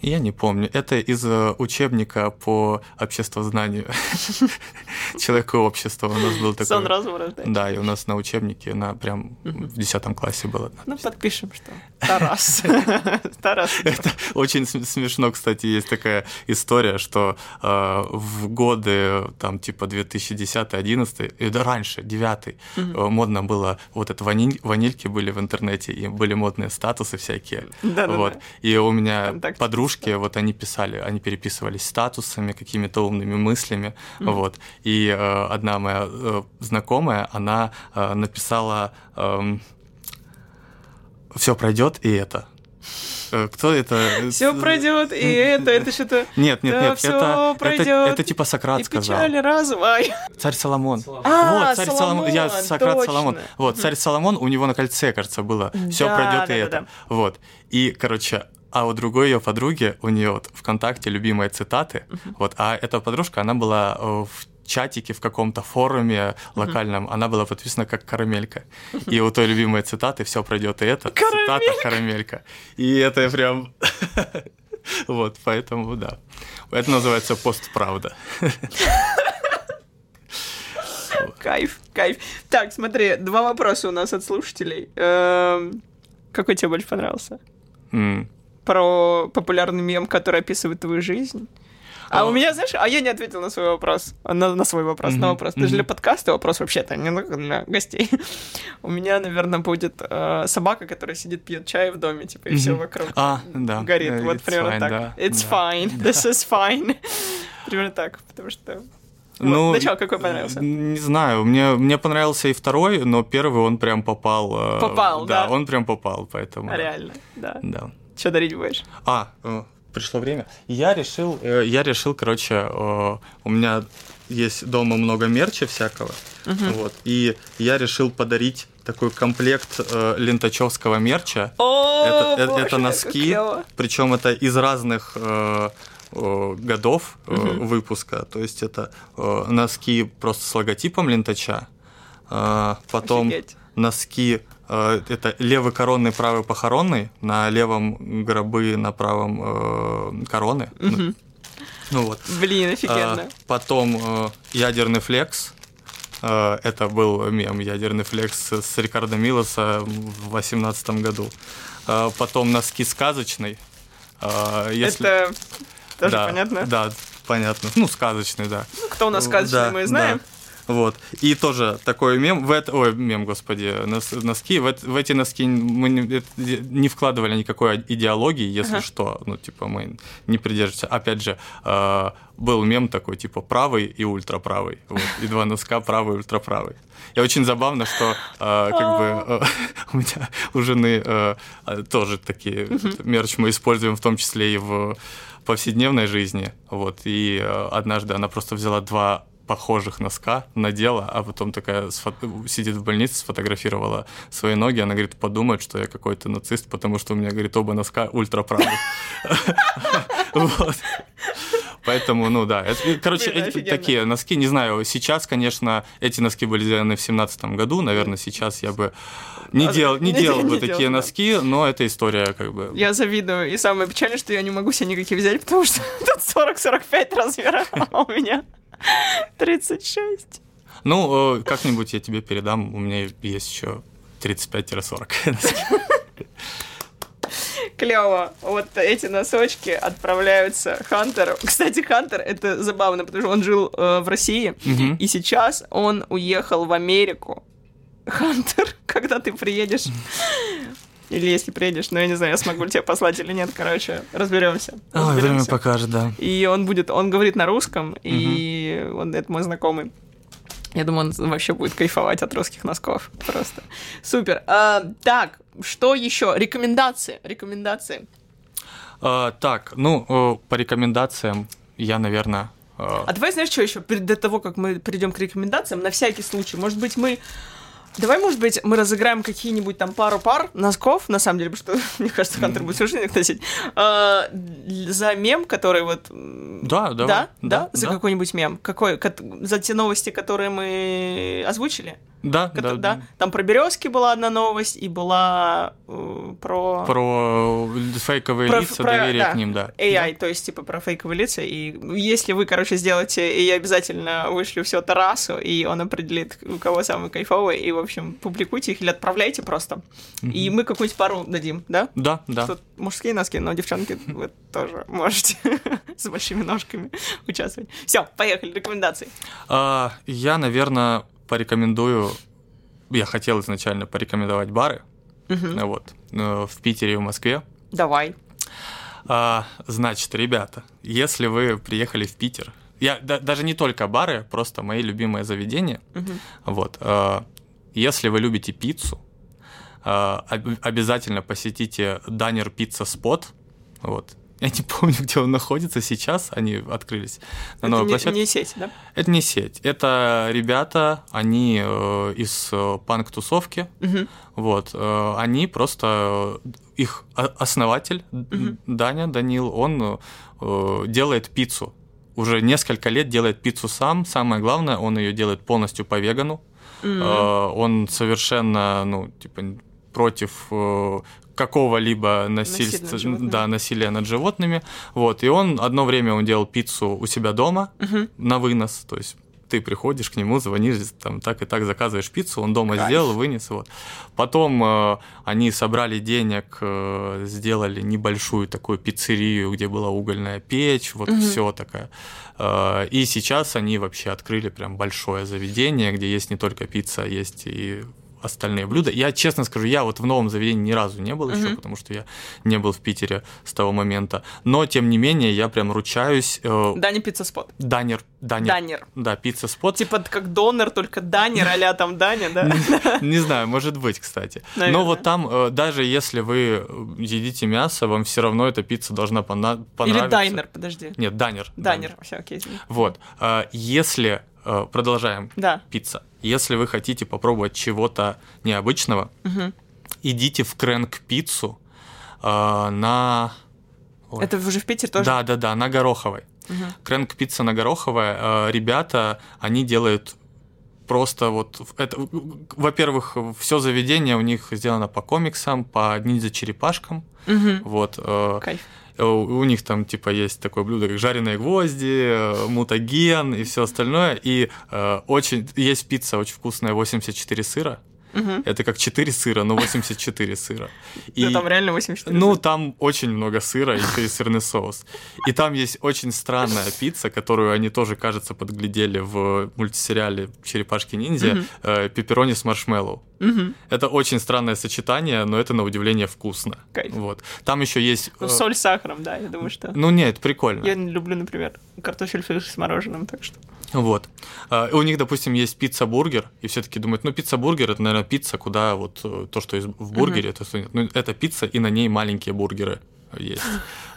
Я не помню. Это из э, учебника по обществознанию. Человек и общество у нас был такой. Сон рождает. Да, и у нас на учебнике, на прям в 10 классе было. Ну, подпишем, что Тарас. Тарас. Это очень см- смешно, кстати, есть такая история, что э, в годы там типа 2010-2011, и да раньше, 9 модно было, вот это ваниль, ванильки были в интернете, и были модные статусы всякие. Да-да-да. Вот. И у меня Вконтакте. Подружки, вот они писали, они переписывались статусами, какими-то умными мыслями, вот. И э, одна моя э, знакомая, она э, написала «Все пройдет и это». Э, Кто это? Все пройдет, и это, это что-то... Нет, нет, Да, нет, это, это, пройдёт, это типа Сократ И сказал. печали разум. Ай. Царь Соломон. А, вот, царь Соломон. Я Соломон, Сократ точно. Соломон. Вот, царь Соломон, у него на кольце, кажется, было. Все Да, пройдет да, и да, это. да. Вот. И, короче, а у другой ее подруги, у нее вот ВКонтакте любимые цитаты. Вот, а эта подружка, она была э, в чатике в каком-то форуме локальном, она была подписана как карамелька. И у той любимые цитаты все пройдет и это. Цитата карамелька. И это прям. Вот, поэтому да. Это называется постправда. Кайф, кайф. Так, смотри, два вопроса у нас от слушателей. Эм, Какой тебе больше понравился? Про популярный мем, который описывает твою жизнь? А А. у меня, знаешь, а я не ответил на свой вопрос. На, на свой вопрос, на Мгм, вопрос. Даже мгм. для подкаста вопрос вообще-то, не для гостей. У меня, наверное, будет э, собака, которая сидит, пьет чай в доме, типа, и все Мгм. вокруг А, да. горит. Э, Вот примерно fine, так. да, It's да. fine. This is fine. Примерно так, потому что... Ну, Вот, начало какой понравился? Не знаю, мне, мне понравился и второй, но первый он прям попал. э, Попал, да? он прям попал, поэтому... А, Реально, да. Да. Что дарить будешь? А, э, пришло время. Я решил, э, я решил, короче, э, у меня есть дома много мерча всякого, вот, и я решил подарить такой комплект э, лентачевского мерча. О, это, боже, это носки, причем это из разных э, годов э, выпуска. То есть это э, носки просто с логотипом лентача, э, потом Офигеть. носки это левый коронный, правый похоронный, на левом гробы, на правом э, короны. Мгм. Ну вот. Блин, офигенно. А, потом э, ядерный флекс. Э, это был мем ядерный флекс с Рикардо Милоса в 2018 году. Э, потом носки сказочный. Э, если- Это тоже да, понятно? Да, понятно. Ну, сказочный, да. Ну, кто у нас сказочный, Да, мы знаем. да. Вот. И тоже такой мем, в это, ой, мем, господи, нос- носки, в, в эти носки мы не, не вкладывали никакой идеологии, если Ага. что, ну, типа, мы не придерживаемся. Опять же, э, был мем такой, типа, правый и ультраправый, вот, и два носка правый и ультраправый. И очень забавно, что э, как бы э, у меня у жены э, э, тоже такие мерч мы используем, в том числе и в повседневной жизни. Вот. И э, однажды она просто взяла два похожих носка, надела, а потом такая сидит в больнице, сфотографировала свои ноги, она говорит, подумает, что я какой-то нацист, потому что у меня, говорит, оба носка ультраправых. Поэтому, ну да, это, короче, Блин, эти- такие носки, не знаю, сейчас, конечно, эти носки были сделаны в семнадцатом году, наверное, сейчас я бы не А, делал, не не- делал не бы делал, такие да. носки, но это история как бы. Я завидую. И самое печальное, что я не могу себе никакие взять, потому что тут 40-45 размера, у меня 36. Ну, э, как-нибудь я тебе передам, у меня есть еще 35-40 носки. Клево. Вот эти носочки отправляются Хантеру. Кстати, Хантер это забавно, потому что он жил э, в России, и сейчас он уехал в Америку. Хантер, когда ты приедешь Или если приедешь, но я не знаю, я смогу ли тебя послать или нет, короче, разберемся. Ой, время покажет, да. И он будет, он говорит на русском, и он, это мой знакомый. Я думаю, он вообще будет кайфовать от русских носков. Просто. Супер. А, так, что еще? Рекомендации. Рекомендации. А, так, ну, э, по рекомендациям я, наверное... А давай, знаешь, что еще? До того, как мы перейдем к рекомендациям, на всякий случай, может быть, мы Давай, может быть, мы разыграем какие-нибудь там пару пар носков, на самом деле, потому что, мне кажется, Хантер будет их носить, а, за мем, который вот... Да, да. Да? Да? За какой-нибудь мем? Какой? За те новости, которые мы озвучили? Да, да, да. Там про березки была одна новость, и была э, про... Про фейковые про, лица, про, доверие да, к ним, да. AI, да. то есть, типа, про фейковые лица. И если вы, короче, сделаете, и я обязательно вышлю все Тарасу, и он определит, у кого самый кайфовый, и, в общем, публикуйте их или отправляйте просто. Mm-hmm. И мы какую-нибудь пару дадим, да? Да, да. Тут мужские носки, но девчонки вы тоже можете с большими ножками участвовать. Все, поехали, рекомендации. А, я, наверное, порекомендую, я хотел изначально порекомендовать бары, угу. вот, э, в Питере и в Москве. Давай. А, значит, ребята, если вы приехали в Питер, я да, даже не только бары, просто мои любимые заведения, угу. вот, а, если вы любите пиццу, а, обязательно посетите Данер Пицца Спот, вот, Я не помню, где он находится сейчас, они открылись на это новой не, площадке. не сеть, да? Это не сеть. Это ребята, они э, из э, панк-тусовки. Угу. Вот. Э, они просто... Э, их основатель, угу. Даня, Данил, он э, делает пиццу. Уже несколько лет делает пиццу сам. Самое главное, он ее делает полностью по вегану. Э, он совершенно, ну, типа, против э, какого-либо насильства, да, насилия над животными. Вот. И он одно время он делал пиццу у себя дома угу. на вынос. То есть ты приходишь к нему, звонишь, там так и так заказываешь пиццу, он дома Кайф. сделал, вынес. Вот. Потом э, они собрали денег, э, сделали небольшую такую пиццерию, где была угольная печь, вот угу. все такое. Э, и сейчас они вообще открыли прям большое заведение, где есть не только пицца, а есть и остальные блюда. Я честно скажу, я вот в новом заведении ни разу не был еще, потому что я не был в Питере с того момента. Но тем не менее, я прям ручаюсь. Э, Дани пицца спот. Данер. Данер. Данер. Да, пицца спот. Типа как донор, только Данер, а там Даня, да? Не знаю, может быть, кстати. Но вот там, э, даже если вы едите мясо, вам все равно эта пицца должна понравиться. Или дайнер, подожди. Нет, данер. Данер, все, окей. Вот. Э, если Э, продолжаем. Да. Пицца. Если вы хотите попробовать чего-то необычного, угу. идите в Крэнк пиццу э, на. Ой. Это уже в Питере тоже? Да, да, да, на Гороховой. Угу. Крэнк пицца на Гороховой. Э, ребята, они делают просто вот это, во-первых, все заведение у них сделано по комиксам, по ниндзя черепашкам. Угу. Вот. Э, Кайф. Э, у них там типа есть такое блюдо, как жареные гвозди, э, мутаген и все остальное. И э, очень есть пицца очень вкусная, 84 сыра. Угу. Это как 4 сыра, но 84 сыра. И, да, там реально 84 Ну, там очень много сыра и еще и сырный соус. И там есть очень странная пицца, которую они тоже, кажется, подглядели в мультисериале «Черепашки-ниндзя», угу. э, пепперони с маршмеллоу. Угу. Это очень странное сочетание, но это на удивление вкусно. Кайф. Вот. Там еще есть... Ну, соль с сахаром, да, я думаю, что... Ну, нет, прикольно. Я люблю, например, картофель фри с мороженым, так что... Вот. Э, у них, допустим, есть пицца-бургер, и все таки думают, ну, пицца-бургер — это, наверное, пицца, куда вот э, то, что в бургере, mm-hmm. это, ну, это пицца, и на ней маленькие бургеры есть.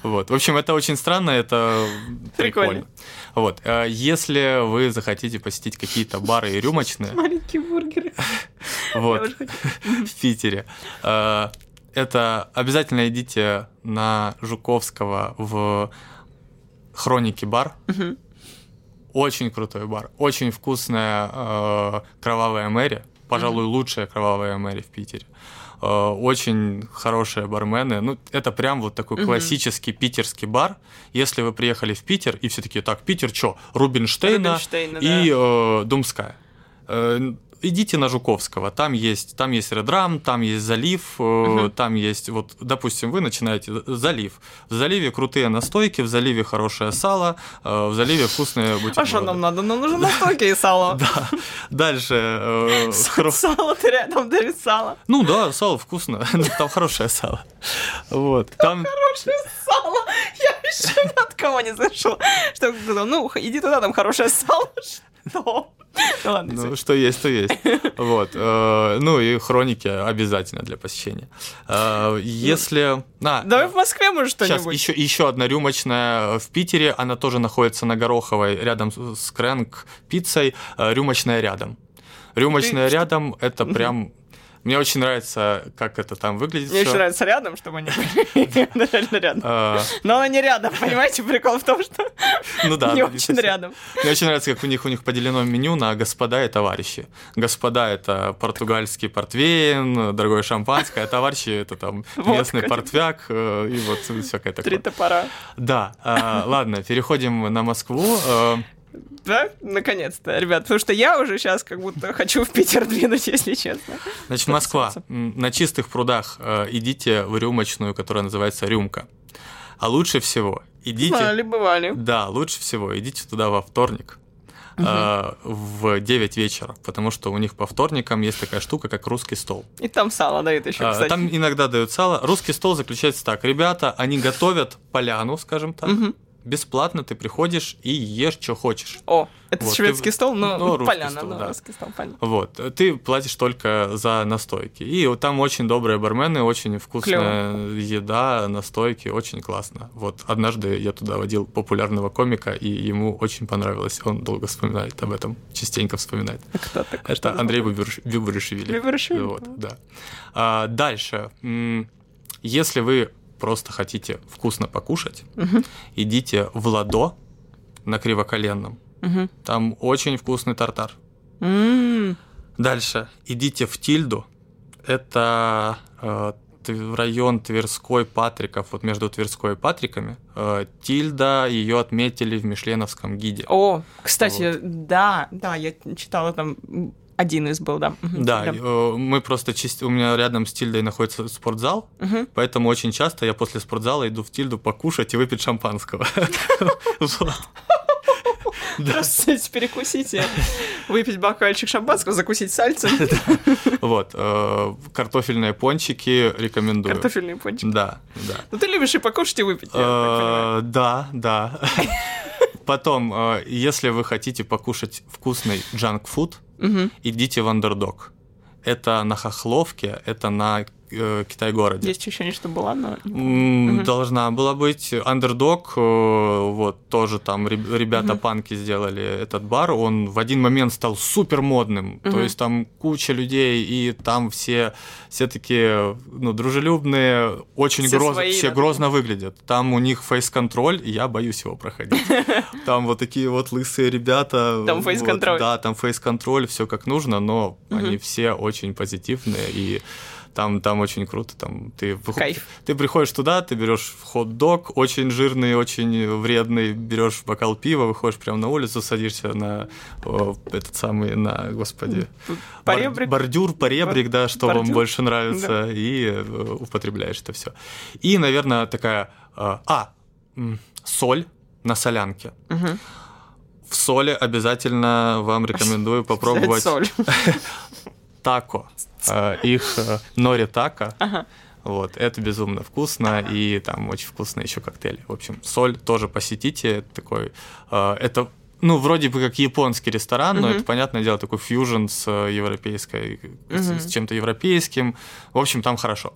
Вот. В общем, это очень странно, это прикольно. прикольно. Вот. Э, если вы захотите посетить какие-то бары и рюмочные... Маленькие бургеры. Вот. В Питере. Uh, это обязательно идите на Жуковского в Хроники бар. Угу очень крутой бар, очень вкусная э, кровавая Мэри, пожалуй, mm-hmm. лучшая кровавая Мэри в Питере. Э, очень хорошие бармены. Ну, это прям вот такой mm-hmm. классический питерский бар. Если вы приехали в Питер и все таки так, Питер что? Рубинштейна, Рубинштейна и да. э, Думская. Э, идите на Жуковского, там есть, там есть редрам, там есть залив, э, там есть, вот, допустим, вы начинаете залив. В заливе крутые настойки, в заливе хорошее сало, э, в заливе вкусные А бутерброды. что нам надо? Нам нужно настойки и сало. Да. Дальше. э, Сало, ты рядом дарит сало. Ну да, сало вкусно, Ну, там хорошее сало. Вот. Там Хорошее сало. Я еще ни от кого не слышала. Что ну, иди туда, там хорошее сало. Что? Ну ладно, Ну, что есть, то есть. Вот. э, Ну и хроники обязательно для посещения. Э, Если... А, Давай в Москве, может, Сейчас что-нибудь. еще, еще одна рюмочная в Питере, она тоже находится на Гороховой, рядом с- Крэнк пиццей, э, рюмочная рядом. Рюмочная Ты- рядом, это прям... Мне очень нравится, как это там выглядит. Мне еще нравится рядом, чтобы они были реально рядом. Э, Но не рядом, понимаете? Прикол в том, что Ну да. не очень рядом. Мне очень нравится, как у них у них поделено меню на господа и товарищи. Господа это португальский портвейн, дорогое шампанское, а товарищи это там местный портвяк э, и вот всякое Три такое. топора. Да, а, ладно, переходим на Москву. Да, наконец-то, ребят, потому что я уже сейчас как будто хочу в Питер двинуть, если честно. Значит, Москва. На чистых прудах э, идите в рюмочную, которая называется рюмка. А лучше всего идите... Знали, бывали. Да, лучше всего идите туда во вторник. э, в 9 вечера, потому что у них по вторникам есть такая штука, как русский стол. И там сало дают еще, А, кстати. Там иногда дают сало. Русский стол заключается так. Ребята, они готовят поляну, скажем так. Мгм. Бесплатно ты приходишь и ешь, что хочешь. О, это Вот, шведский ты- стол, но ну, русский поляна, стол, но да. русский стол, понятно. Вот. Ты платишь только за настойки. И вот там очень добрые бармены, очень вкусная еда, настойки, очень классно. Вот однажды я туда водил популярного комика, и ему очень понравилось. Он долго вспоминает об этом, частенько вспоминает. Кто такой? Это Андрей Буберишвили. Буберишвили, Вот, да. А, дальше. Если вы просто хотите вкусно покушать, Мгм. идите в Ладо на Кривоколенном. Мгм. Там очень вкусный тартар. Дальше. Идите в Тильду. Это э, район Тверской Патриков, вот между Тверской и Патриками. Э, Тильда, ее отметили в Мишленовском гиде. О, кстати, да, да, я читала там один из был, да. Да, э, мы просто часть... у меня рядом с Тильдой находится спортзал, поэтому очень часто я после спортзала иду в Тильду покушать и выпить шампанского. Да. Просто сядьте, перекусите, выпить бокальчик шампанского, закусить сальцем, Вот. э, Картофельные пончики рекомендую. картофельный пончик. Да, да. Ну ты любишь и покушать, и выпить. Э, Да, да. Потом, если вы хотите покушать вкусный джанк-фуд, Мгм. идите в Андердог. Это на Хохловке, это на Китай-городе. Есть ощущение, что была, но... Должна была быть. Андердог, э, вот, тоже там реб- ребята-панки сделали этот бар. Он в один момент стал супер модным. То есть там куча людей, и там все, все такие, ну, дружелюбные, очень Все грозно, свои, все да. грозно выглядят. Там у них фейс-контроль, и я боюсь его проходить. Там вот такие вот лысые ребята. Там фейс-контроль. Да, там фейс-контроль, все как нужно, но они все очень позитивные, и там, там очень круто. Там ты, выход- Кайф. ты приходишь туда, ты берешь хот-дог, очень жирный, очень вредный, берешь бокал пива, выходишь прямо на улицу, садишься на о, этот самый, на, господи, бар- Поребрик. бордюр, поребрик, да, что вам бордюр? больше нравится, и э, употребляешь это все. И, наверное, такая, э, а, соль на солянке. Мгм. В соли обязательно вам рекомендую попробовать Соль. тако. Э, Их э, нори тако. Ага. Вот, это безумно вкусно, и там очень вкусные еще коктейли. В общем, соль тоже посетите. Это такой, э, это, ну, вроде бы как японский ресторан, но Мгм. это, понятное дело, такой фьюжн с э, европейской, с- Мгм. с, чем-то европейским. В общем, там хорошо.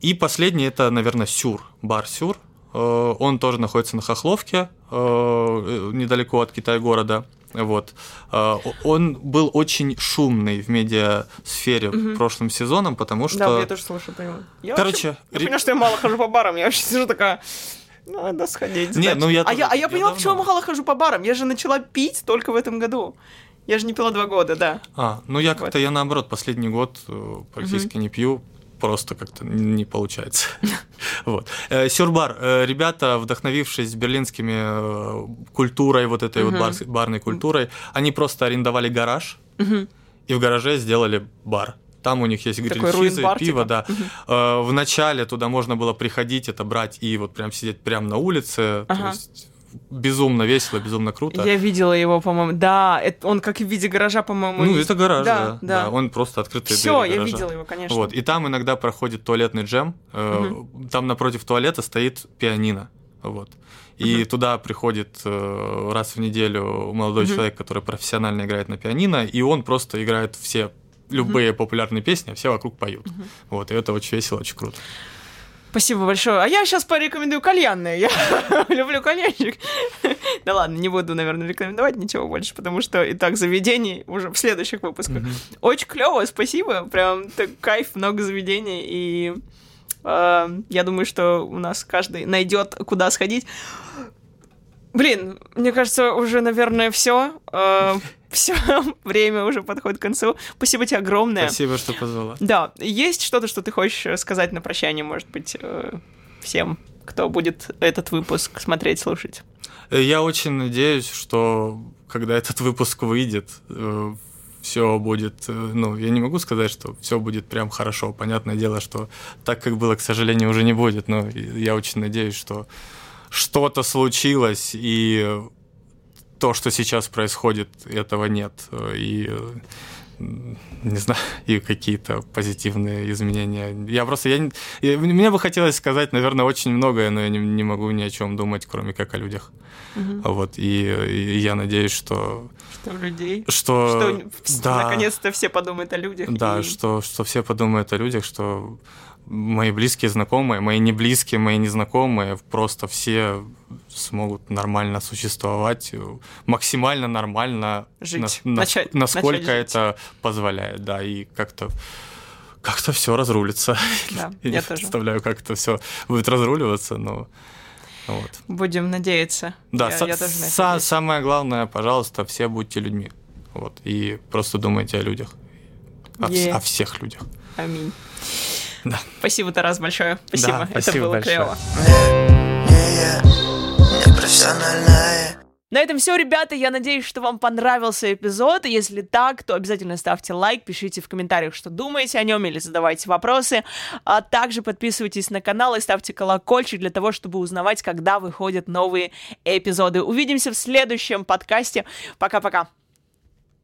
И последний это, наверное, Сюр, бар Сюр. Он тоже находится на Хохловке, недалеко от Китай-города. Вот. Э, Он был очень шумный в медиасфере Мгм. прошлым сезоном, потому что... Да, я тоже слушаю, понимаю. Я Короче, вообще- я ре- понимаю, что я мало хожу по барам, я вообще сижу такая... «Ну, Надо сходить. Не, сдать». ну я а, я, тоже- а я я поняла, давно. почему я мало хожу по барам. Я же начала пить только в этом году. Я же не пила два года, да. А, ну я Вот. как-то, я наоборот, последний год э, практически не пью, просто как-то не получается. Вот. Э, Сюрбар. Э, Ребята, вдохновившись берлинскими э, культурой, вот этой вот барной культурой, они просто арендовали гараж, и в гараже сделали бар. Там у них есть грильфизы, пиво, да. Э, В начале туда можно было приходить, это брать и вот прям сидеть прямо на улице. То есть безумно весело, безумно круто. Я видела его, по-моему. Да, это он как в виде гаража, по-моему. Ну, это гараж, Да, да. да. Он просто открытый Все, я видела его, конечно. Вот, и там иногда проходит туалетный джем. э, Там напротив туалета стоит пианино. Вот. И Мгм. туда приходит э, раз в неделю молодой Мгм. человек, который профессионально играет на пианино, и он просто играет все любые популярные песни, а все вокруг поют. Вот, и это очень весело, очень круто. Спасибо большое. А я сейчас порекомендую кальянные. Я люблю кальянчик. Да ладно, не буду, наверное, рекомендовать ничего больше, потому что и так заведений уже в следующих выпусках. Очень клево, спасибо. Прям так кайф, много заведений. И э, я думаю, что у нас каждый найдет, куда сходить. Блин, мне кажется, уже, наверное, все. Все, время уже подходит к концу. Спасибо тебе огромное. Спасибо, что позвала. Да, есть что-то, что ты хочешь э, сказать на прощание, может быть, э, всем, кто будет этот выпуск смотреть, слушать? Э, Я очень надеюсь, что когда этот выпуск выйдет, все будет, э, ну, я не могу сказать, что все будет прям хорошо. Понятное дело, что так, как было, к сожалению, уже не будет, но я очень надеюсь, что что-то случилось, и то, что сейчас происходит, этого нет. И э, не знаю, и какие-то позитивные изменения. Я просто, я, я- мне бы хотелось сказать, наверное, очень многое, но я не, не могу ни о чем думать, кроме как о людях. Вот, и, и я надеюсь, что... Что людей? Что, Что да, наконец-то все подумают о людях. да, и- что, что все подумают о людях, что мои близкие знакомые, мои не близкие, мои незнакомые, просто все смогут нормально существовать, э, максимально нормально, Жить. нас- Начать- насколько начать жить. это позволяет, да, и как-то как-то все разрулится. Да, я я тоже. представляю, как это все будет разруливаться, но вот. Будем надеяться. Да, я, са- я тоже на са- самое главное, пожалуйста, все будьте людьми. Вот, и просто думайте о людях. О, Е. о всех людях. Аминь. Да. Спасибо, Тарас, большое. Спасибо. Да, это спасибо было большое. клево. Не На этом все, ребята. Я надеюсь, что вам понравился эпизод. Если так, то обязательно ставьте лайк, пишите в комментариях, что думаете о нем, или задавайте вопросы. А также подписывайтесь на канал и ставьте колокольчик для того, чтобы узнавать, когда выходят новые эпизоды. Увидимся в следующем подкасте. Пока-пока.